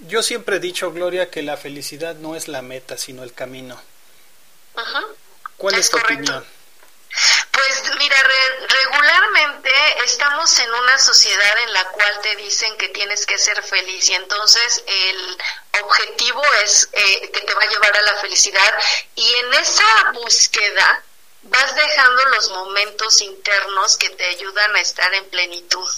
Speaker 8: Yo siempre he dicho, Gloria, que la felicidad no es la meta, sino el camino. ¿Cuál es, tu opinión?
Speaker 16: Pues mira, regularmente estamos en una sociedad en la cual te dicen que tienes que ser feliz y entonces el objetivo es eh, que te va a llevar a la felicidad y en esa búsqueda vas dejando los momentos internos que te ayudan a estar en plenitud.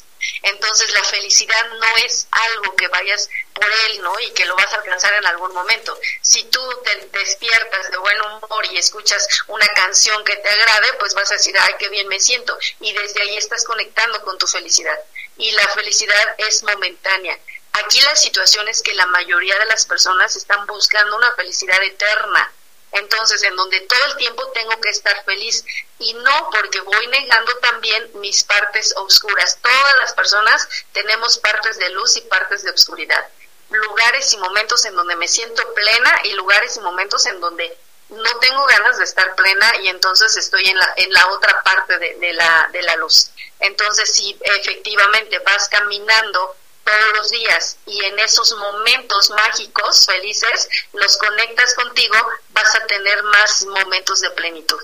Speaker 16: Entonces la felicidad no es algo que vayas por él, ¿no? Y que lo vas a alcanzar en algún momento. Si tú te despiertas de buen humor y escuchas una canción que te agrade, pues vas a decir, ay, qué bien me siento. Y desde ahí estás conectando con tu felicidad. Y la felicidad es momentánea. Aquí la situación es que la mayoría de las personas están buscando una felicidad eterna entonces, en donde todo el tiempo tengo que estar feliz y no porque voy negando también mis partes oscuras. Todas las personas tenemos partes de luz y partes de oscuridad. Lugares y momentos en donde me siento plena y lugares y momentos en donde no tengo ganas de estar plena y entonces estoy en la, en la otra parte de, la, de la luz. Entonces, si efectivamente vas caminando todos los días y en esos momentos mágicos, felices, los conectas contigo, vas a tener más momentos de plenitud.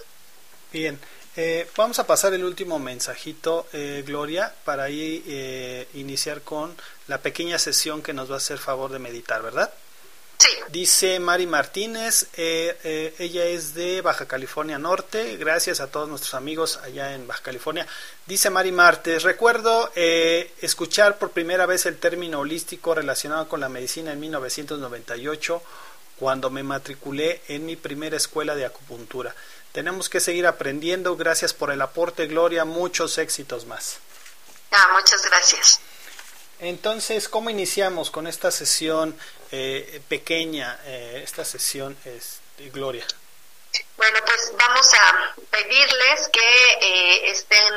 Speaker 8: Bien, eh, vamos a pasar el último mensajito, eh, Gloria, para ahí eh, iniciar con la pequeña sesión que nos va a hacer favor de meditar, ¿verdad? Dice Mari Martínez, eh, eh, ella es de Baja California Norte, gracias a todos nuestros amigos allá en Baja California. Dice Mari Martes, recuerdo eh, escuchar por primera vez el término holístico relacionado con la medicina en 1998, cuando me matriculé en mi primera escuela de acupuntura. Tenemos que seguir aprendiendo, gracias por el aporte, Gloria, muchos éxitos más.
Speaker 16: Ah, muchas gracias.
Speaker 8: Entonces, ¿cómo iniciamos con esta sesión eh, pequeña, eh, esta sesión, es, Gloria?
Speaker 16: Bueno, pues vamos a pedirles que eh, estén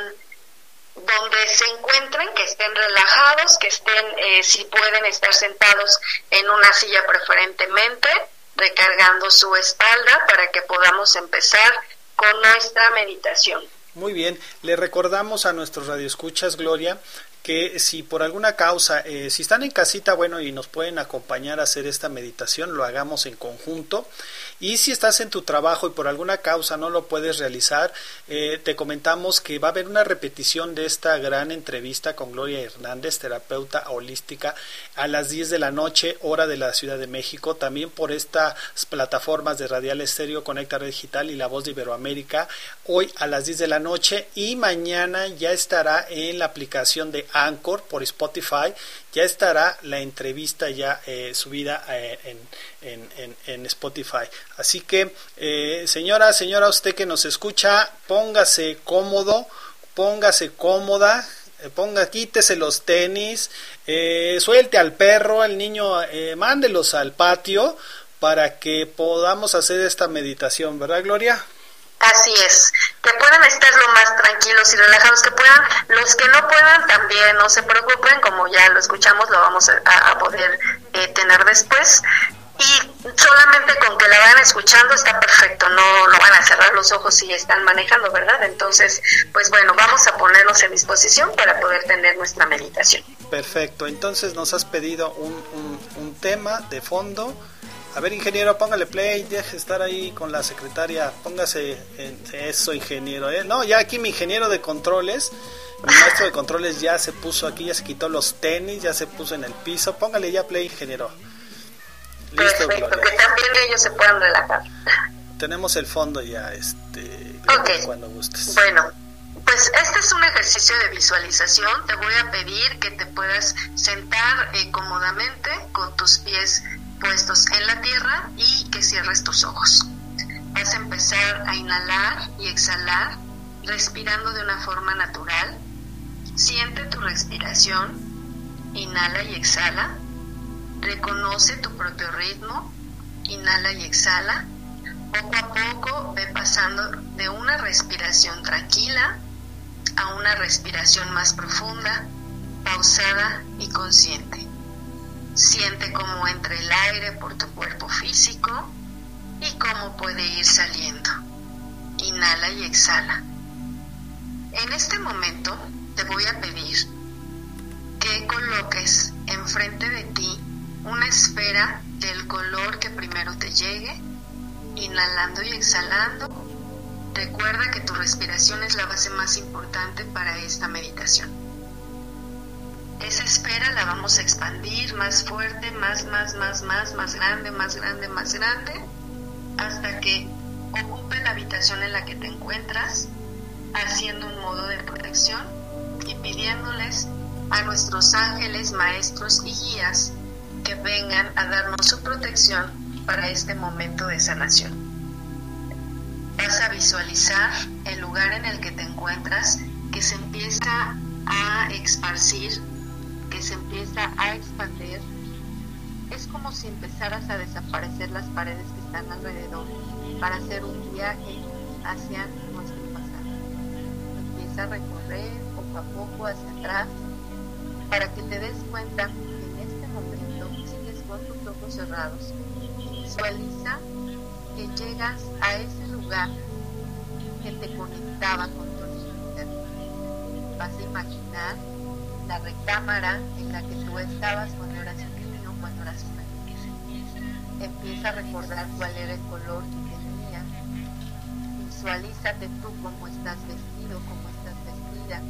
Speaker 16: donde se encuentren, que estén relajados, que estén, si pueden, estar sentados en una silla preferentemente, recargando su espalda para que podamos empezar con nuestra meditación.
Speaker 8: Muy bien, le recordamos a nuestros radioescuchas, Gloria, que si por alguna causa, eh, si están en casita, bueno, y nos pueden acompañar a hacer esta meditación, lo hagamos en conjunto. Y si estás en tu trabajo y por alguna causa no lo puedes realizar, eh, te comentamos que va a haber una repetición de esta gran entrevista con Gloria Hernández, terapeuta holística, a las 10 de la noche, hora de la Ciudad de México, también por estas plataformas de Radial Estéreo, Conecta Digital y La Voz de Iberoamérica, hoy a las 10 de la noche. Y mañana ya estará en la aplicación de Anchor por Spotify, ya estará la entrevista ya eh, subida eh, en, en, Spotify. Así que, eh, señora, señora, usted que nos escucha, póngase cómodo, póngase cómoda, ponga, quítese los tenis, suelte al perro, al niño, mándelos al patio para que podamos hacer esta meditación, ¿verdad, Gloria?
Speaker 16: Así es, que puedan estar lo más tranquilos y relajados que puedan. Los que no puedan también no se preocupen, como ya lo escuchamos, lo vamos a, poder eh, tener después. Y solamente con que la vayan escuchando está perfecto, no, no van a cerrar los ojos si están manejando, ¿verdad? Entonces, pues bueno, vamos a ponernos en disposición para poder tener nuestra meditación.
Speaker 8: Perfecto, entonces nos has pedido un, un tema de fondo a ver, ingeniero, póngale play, deje estar ahí con la secretaria, póngase en eso, ingeniero. ¿eh? No, ya aquí mi ingeniero de controles, mi maestro de controles ya se puso aquí, ya se quitó los tenis, ya se puso en el piso. Póngale ya play, ingeniero.
Speaker 16: Listo, Perfecto, que también ellos se puedan relajar.
Speaker 8: Tenemos el fondo ya, este, cuando gustes.
Speaker 16: Bueno, pues este es un ejercicio de visualización. Te voy a pedir que te puedas sentar eh, cómodamente con tus pies puestos en la tierra y que cierres tus ojos. Vas a empezar a inhalar y exhalar, respirando de una forma natural. Siente tu respiración, inhala y exhala. Reconoce tu propio ritmo, inhala y exhala. Poco a poco ve pasando de una respiración tranquila a una respiración más profunda, pausada y consciente. Siente cómo entra el aire por tu cuerpo físico y cómo puede ir saliendo. Inhala y exhala. En este momento te voy a pedir que coloques enfrente de ti una esfera del color que primero te llegue, inhalando y exhalando. Recuerda que tu respiración es la base más importante para esta meditación. Esa esfera la vamos a expandir más fuerte, más, más, más, más, más grande, más grande, más grande, hasta que ocupe la habitación en la que te encuentras, haciendo un modo de protección y pidiéndoles a nuestros ángeles, maestros y guías que vengan a darnos su protección para este momento de sanación. Vas a visualizar el lugar en el que te encuentras que se empieza a esparcir, se empieza a expandir. Es como si empezaras a desaparecer las paredes que están alrededor para hacer un viaje hacia nuestro pasado. Empieza a recorrer poco a poco hacia atrás para que te des cuenta que en este momento sigues con tus ojos cerrados. Visualiza que llegas a ese lugar que te conectaba con tu niño Vas a imaginar la recámara en la que tú estabas cuando eras un niño, cuando eras niña. Empieza a recordar cuál era el color que tenía. Visualízate tú cómo estás vestido, cómo estás vestida,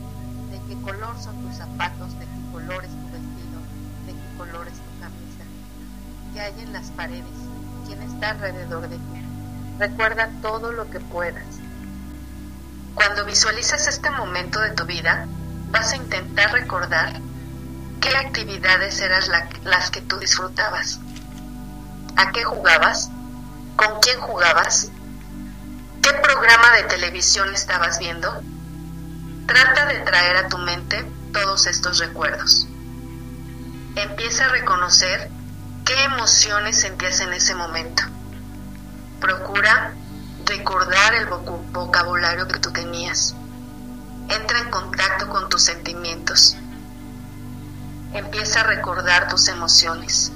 Speaker 16: de qué color son tus zapatos, de qué color es tu vestido, de qué color es tu camisa, qué hay en las paredes, quién está alrededor de ti. Recuerda todo lo que puedas. Cuando visualizas este momento de tu vida, vas a intentar recordar qué actividades eran las que tú disfrutabas, a qué jugabas, con quién jugabas, qué programa de televisión estabas viendo. Trata de traer a tu mente todos estos recuerdos. Empieza a reconocer qué emociones sentías en ese momento. Procura recordar el vocabulario que tú tenías. Entra en contacto con tus sentimientos. Empieza a recordar tus emociones.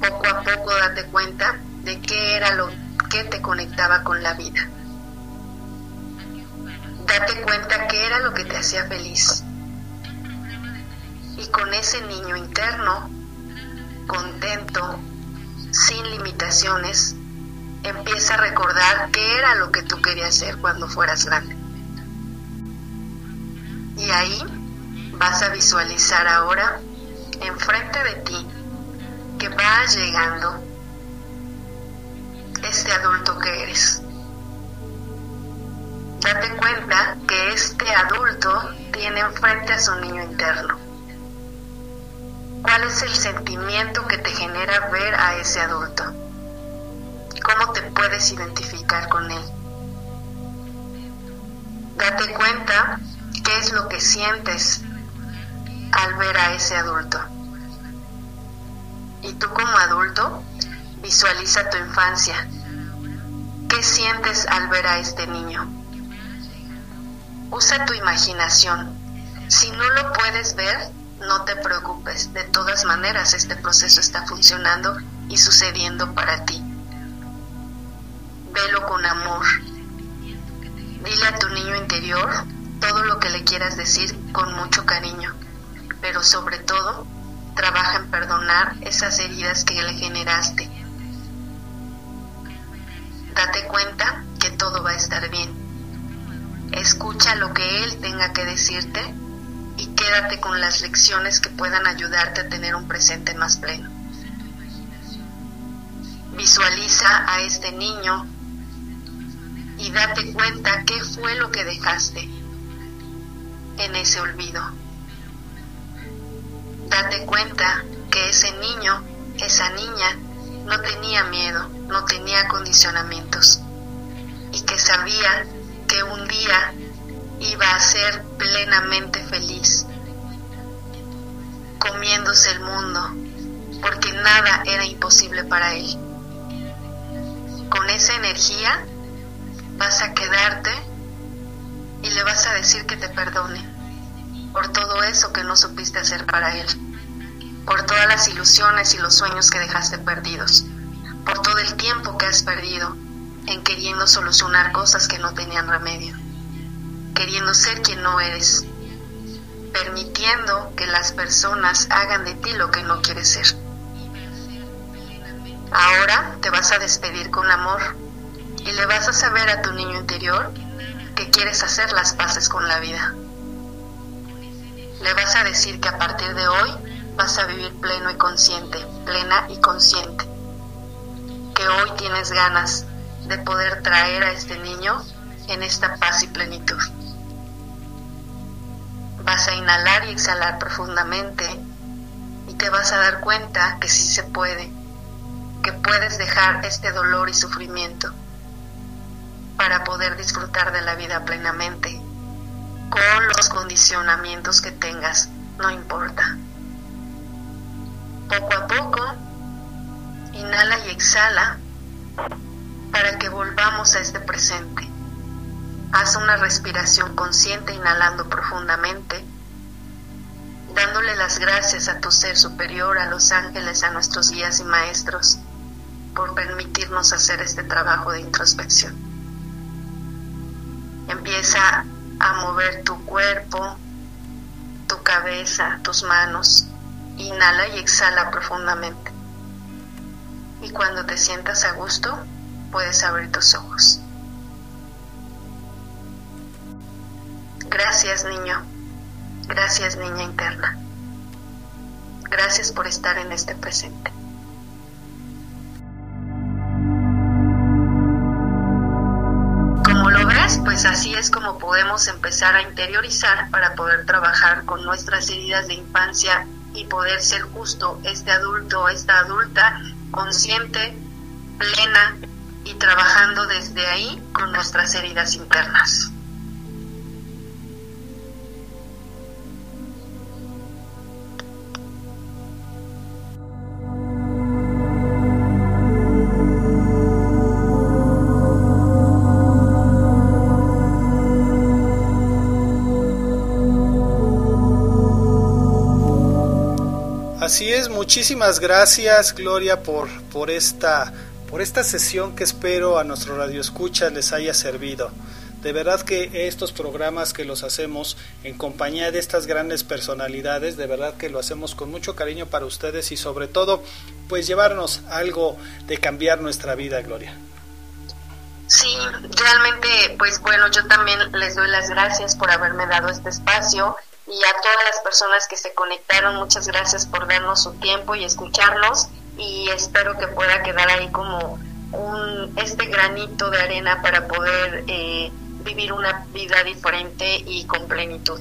Speaker 16: Poco a poco date cuenta de qué era lo que te conectaba con la vida. Date cuenta qué era lo que te hacía feliz. Y con ese niño interno, contento, sin limitaciones, empieza a recordar qué era lo que tú querías hacer cuando fueras grande. Y ahí vas a visualizar ahora enfrente de ti que va llegando este adulto que eres. Date cuenta que este adulto tiene enfrente a su niño interno. ¿Cuál es el sentimiento que te genera ver a ese adulto? ¿Cómo te puedes identificar con él? Date cuenta qué es lo que sientes al ver a ese adulto. Y tú como adulto, visualiza tu infancia. ¿Qué sientes al ver a este niño? Usa tu imaginación. Si no lo puedes ver, no te preocupes. De todas maneras, este proceso está funcionando y sucediendo para ti. Velo con amor. Dile a tu niño interior todo lo que le quieras decir con mucho cariño, pero sobre todo, trabaja en perdonar esas heridas que le generaste. Date cuenta que todo va a estar bien. Escucha lo que él tenga que decirte y quédate con las lecciones que puedan ayudarte a tener un presente más pleno. Visualiza a este niño y date cuenta qué fue lo que dejaste en ese olvido. Date cuenta que ese niño, esa niña, no tenía miedo, no tenía condicionamientos y que sabía que un día iba a ser plenamente feliz, comiéndose el mundo, porque nada era imposible para él. Con esa energía vas a quedarte y le vas a decir que te perdone por todo eso que no supiste hacer para él, por todas las ilusiones y los sueños que dejaste perdidos, por todo el tiempo que has perdido en queriendo solucionar cosas que no tenían remedio, queriendo ser quien no eres. permitiendo que las personas hagan de ti lo que no quieres ser. Ahora te vas a despedir con amor y le vas a saber a tu niño interior que quieres hacer las paces con la vida. Le vas a decir que a partir de hoy vas a vivir pleno y consciente, plena y consciente. Que hoy tienes ganas de poder traer a este niño en esta paz y plenitud. Vas a inhalar y exhalar profundamente y te vas a dar cuenta que sí se puede, que puedes dejar este dolor y sufrimiento para poder disfrutar de la vida plenamente, con los condicionamientos que tengas, no importa. Poco a poco, inhala y exhala para que volvamos a este presente. Haz una respiración consciente inhalando profundamente, dándole las gracias a tu ser superior, a los ángeles, a nuestros guías y maestros, por permitirnos hacer este trabajo de introspección. Empieza a mover tu cuerpo, tu cabeza, tus manos. Inhala y exhala profundamente. Y cuando te sientas a gusto, puedes abrir tus ojos. Gracias niño, gracias niña interna. Gracias por estar en este presente. Pues así es como podemos empezar a interiorizar para poder trabajar con nuestras heridas de infancia y poder ser justo este adulto, esta adulta consciente, plena y trabajando desde ahí con nuestras heridas internas.
Speaker 8: Así es, muchísimas gracias Gloria por, por, esta, por esta sesión que espero a nuestro Radio Escucha les haya servido. De verdad que estos programas que los hacemos en compañía de estas grandes personalidades, de verdad que lo hacemos con mucho cariño para ustedes y sobre todo pues llevarnos algo de cambiar nuestra vida, Gloria.
Speaker 16: Sí, realmente pues bueno, yo también les doy las gracias por haberme dado este espacio y a todas las personas que se conectaron, muchas gracias por darnos su tiempo y escucharnos y espero que pueda quedar ahí como un, este granito de arena para poder eh, vivir una vida diferente y con plenitud.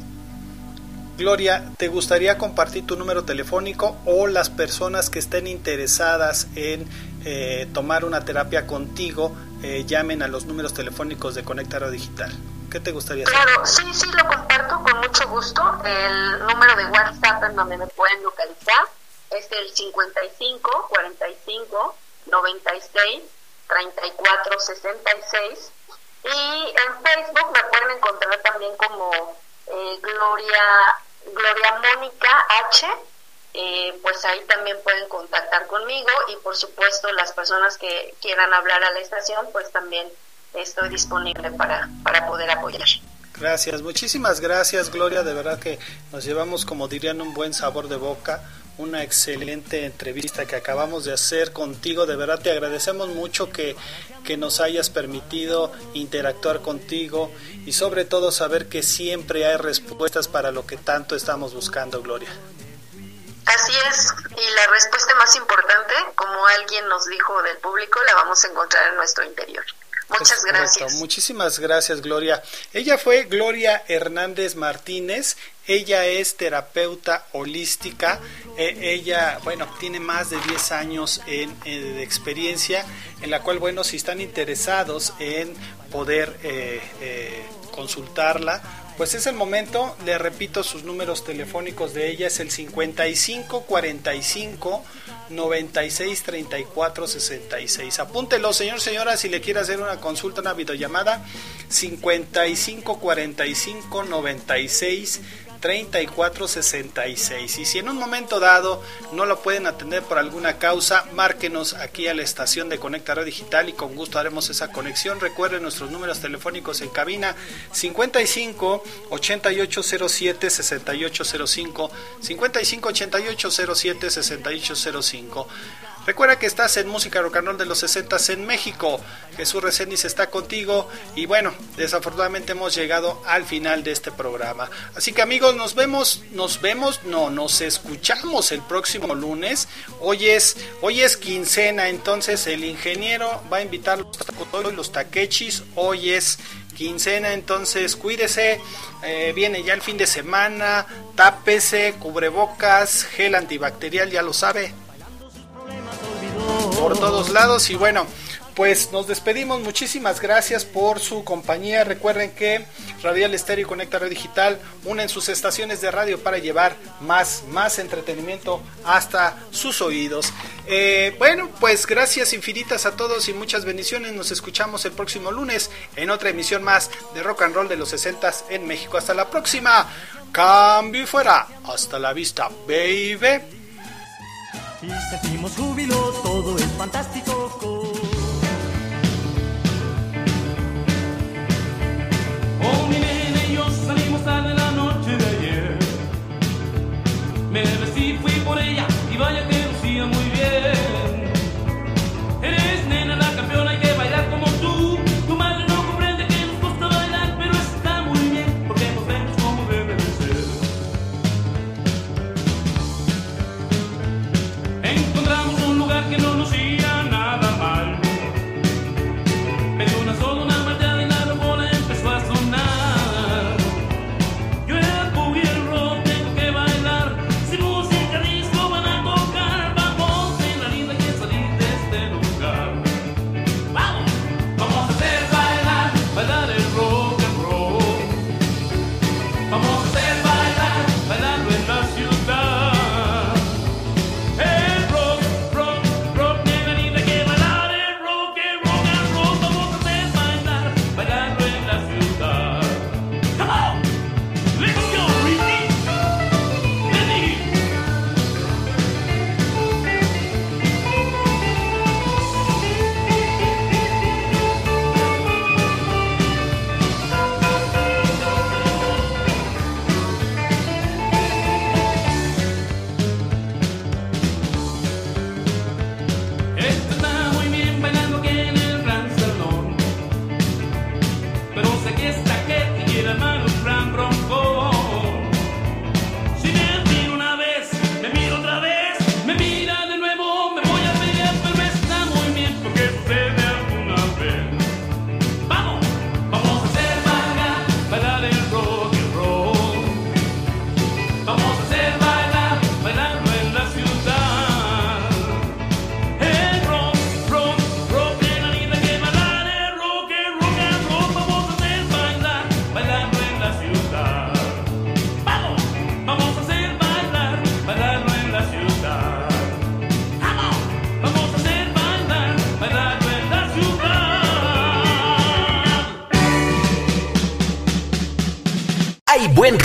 Speaker 8: Gloria, ¿te gustaría compartir tu número telefónico o las personas que estén interesadas en eh, tomar una terapia contigo eh, llamen a los números telefónicos de Conectaro Digital? ¿Qué te gustaría
Speaker 16: hacer? Claro, sí, sí, lo comparto con mucho gusto. El número de WhatsApp en donde me pueden localizar es el 55 45 96 34 66 y en Facebook me pueden encontrar también como eh, Gloria Gloria Mónica H eh, pues ahí también pueden contactar conmigo y por supuesto las personas que quieran hablar a la estación pues también estoy disponible para, para poder apoyar.
Speaker 8: Gracias, muchísimas gracias Gloria, de verdad que nos llevamos como dirían un buen sabor de boca, una excelente entrevista que acabamos de hacer contigo, de verdad te agradecemos mucho que, que nos hayas permitido interactuar contigo y sobre todo saber que siempre hay respuestas para lo que tanto estamos buscando, Gloria.
Speaker 16: Así es, y la respuesta más importante, como alguien nos dijo del público, la vamos a encontrar en nuestro interior. Muchas gracias.
Speaker 8: Muchísimas gracias, Gloria. Ella fue Gloria Hernández Martínez. Ella es terapeuta holística. E, ella, bueno, tiene más de 10 años en, de experiencia, en la cual, bueno, si están interesados en poder eh, eh, consultarla, pues es el momento, le repito sus números telefónicos de ella, es el 55 45 96 34 66. Apúntelo, señor, señora, si le quiere hacer una consulta, una videollamada, 55 45 96 3466. Y si en un momento dado no lo pueden atender por alguna causa, márquenos aquí a la estación de Conecta Radio Digital y con gusto haremos esa conexión. Recuerden nuestros números telefónicos en cabina 55 8807 6805 55 8807 6805. Recuerda que estás en Música Rock de los 60 en México. Jesús Reséndiz está contigo y bueno, desafortunadamente hemos llegado al final de este programa. Así que amigos, nos vemos, nos vemos, no, nos escuchamos el próximo lunes. Hoy es, hoy es quincena, entonces el ingeniero va a invitar los, los taquechis. Hoy es quincena, entonces cuídese, eh, viene ya el fin de semana, tápese, cubrebocas, gel antibacterial, ya lo sabe, por todos lados y bueno, pues nos despedimos. Muchísimas gracias por su compañía. Recuerden que Radial Estéreo y Conecta Radio Digital unen sus estaciones de radio para llevar más, más entretenimiento hasta sus oídos. Eh, bueno, pues gracias infinitas a todos y muchas bendiciones. Nos escuchamos el próximo lunes en otra emisión más de Rock and Roll de los 60 en México. Hasta la próxima. Cambio y fuera. Hasta la vista, baby.
Speaker 10: Y sentimos júbilo, todo es fantástico.
Speaker 35: Oh, mi nene y yo salimos tarde la noche de ayer. Me vestí, fui por ella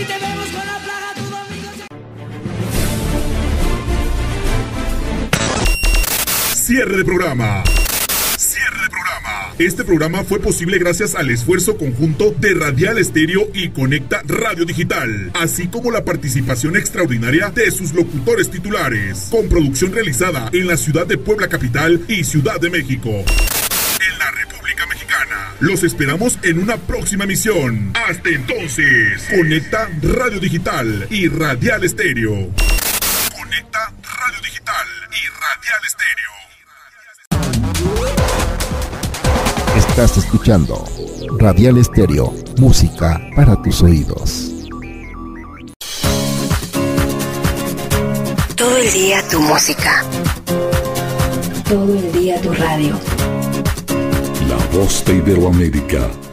Speaker 36: Con la tu.
Speaker 5: Cierre de programa. Cierre de programa. Este programa fue posible gracias al esfuerzo conjunto de Radial Estéreo y Conecta Radio Digital, así como la participación extraordinaria de sus locutores titulares, con producción realizada en la ciudad de Puebla Capital y Ciudad de México. Los esperamos en una próxima emisión. Hasta entonces, Conecta Radio Digital y Radial Estéreo. Conecta Radio Digital y Radial Estéreo.
Speaker 26: Está
Speaker 18: Estás escuchando Radial Estéreo, música para tus oídos.
Speaker 37: Todo el día tu música. Todo el día tu radio.
Speaker 38: La voz de Iberoamérica